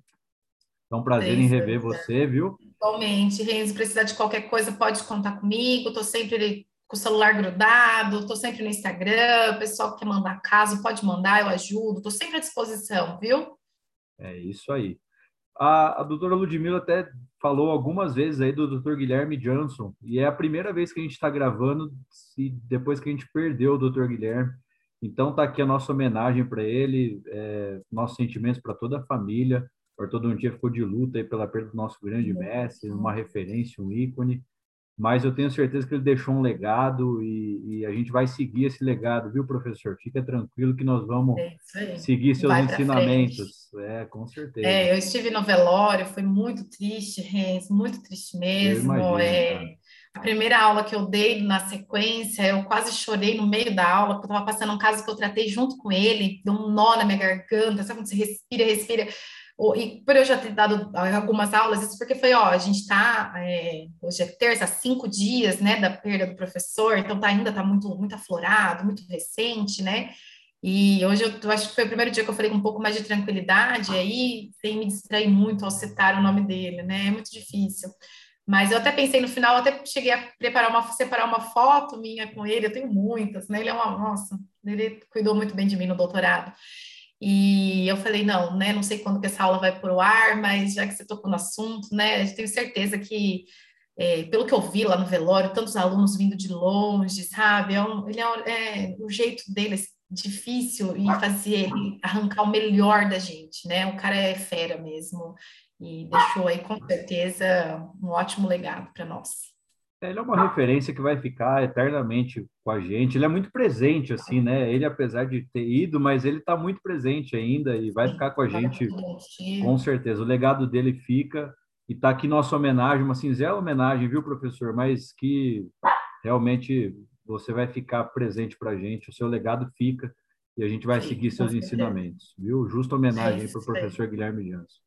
Então, um prazer em rever você, viu? Igualmente, Renzo, precisar de qualquer coisa, pode contar comigo. Estou sempre com o celular grudado, estou sempre no Instagram. O pessoal que quer mandar caso, pode mandar, eu ajudo. Estou sempre à disposição, viu? É isso aí. A, a doutora Ludmilla até falou algumas vezes aí do doutor Guilherme Johnson, e é a primeira vez que a gente está gravando depois que a gente perdeu o doutor Guilherme. Então, está aqui a nossa homenagem para ele, é, nossos sentimentos para toda a família. O Ortodontia ficou de luta aí pela perda do nosso grande mestre, uma referência, um ícone. Mas eu tenho certeza que ele deixou um legado e, e a gente vai seguir esse legado, viu, professor? Fica tranquilo que nós vamos é seguir seus vai ensinamentos. É, com certeza. É, eu estive no velório, foi muito triste, Renz, muito triste mesmo. Imagino, é, a primeira aula que eu dei na sequência, eu quase chorei no meio da aula, porque eu estava passando um caso que eu tratei junto com ele, deu um nó na minha garganta, sabe quando você respira, respira. E por eu já ter dado algumas aulas, isso porque foi, ó, a gente está, é, hoje é terça, cinco dias, né, da perda do professor, então tá, ainda tá muito, muito aflorado, muito recente, né, e hoje eu, eu acho que foi o primeiro dia que eu falei com um pouco mais de tranquilidade, aí sem me distrair muito ao citar o nome dele, né, é muito difícil. Mas eu até pensei no final, até cheguei a preparar uma, separar uma foto minha com ele, eu tenho muitas, né? Ele é uma, nossa, ele cuidou muito bem de mim no doutorado. E eu falei, não, né? Não sei quando que essa aula vai para o ar, mas já que você tocou no assunto, né? Eu tenho certeza que, é, pelo que eu vi lá no velório, tantos alunos vindo de longe, sabe? É um, ele é, é o jeito dele difícil e fazer ele arrancar o melhor da gente, né? O cara é fera mesmo e deixou aí com certeza um ótimo legado para nós. Ele é uma referência que vai ficar eternamente com a gente. Ele é muito presente, assim, né? Ele, apesar de ter ido, mas ele está muito presente ainda e vai ficar com a gente, com certeza. O legado dele fica e está aqui nossa homenagem, uma singela homenagem, viu, professor? Mas que realmente você vai ficar presente para a gente. O seu legado fica e a gente vai Sim, seguir seus ensinamentos, viu? Justa homenagem para o professor Guilherme Janso.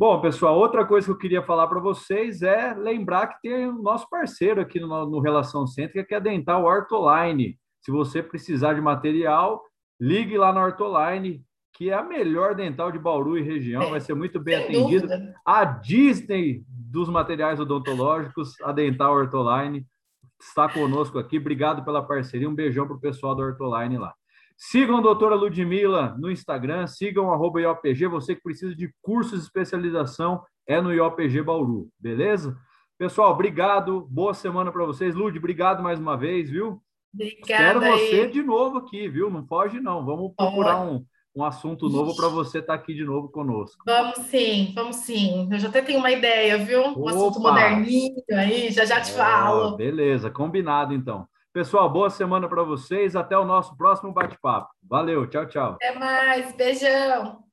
Bom, pessoal, outra coisa que eu queria falar para vocês é lembrar que tem o nosso parceiro aqui no, no Relação Cêntrica, que é a Dental Ortoline. Se você precisar de material, ligue lá na Ortoline, que é a melhor dental de Bauru e região, vai ser muito bem atendido. A Disney dos materiais odontológicos, a Dental Ortoline, está conosco aqui. Obrigado pela parceria. Um beijão para o pessoal da Ortoline lá. Sigam a doutora Ludmilla no Instagram, sigam arroba IOPG, você que precisa de cursos de especialização, é no IOPG Bauru, beleza? Pessoal, obrigado. Boa semana para vocês. Lud, obrigado mais uma vez, viu? Obrigada. Quero você de novo aqui, viu? Não foge, não. Vamos procurar um, um assunto novo para você estar tá aqui de novo conosco. Vamos sim, vamos sim. Eu já até tenho uma ideia, viu? Um Opa. assunto moderninho aí, já já te falo. Beleza, combinado então. Pessoal, boa semana para vocês. Até o nosso próximo bate-papo. Valeu, tchau, tchau. Até mais, beijão.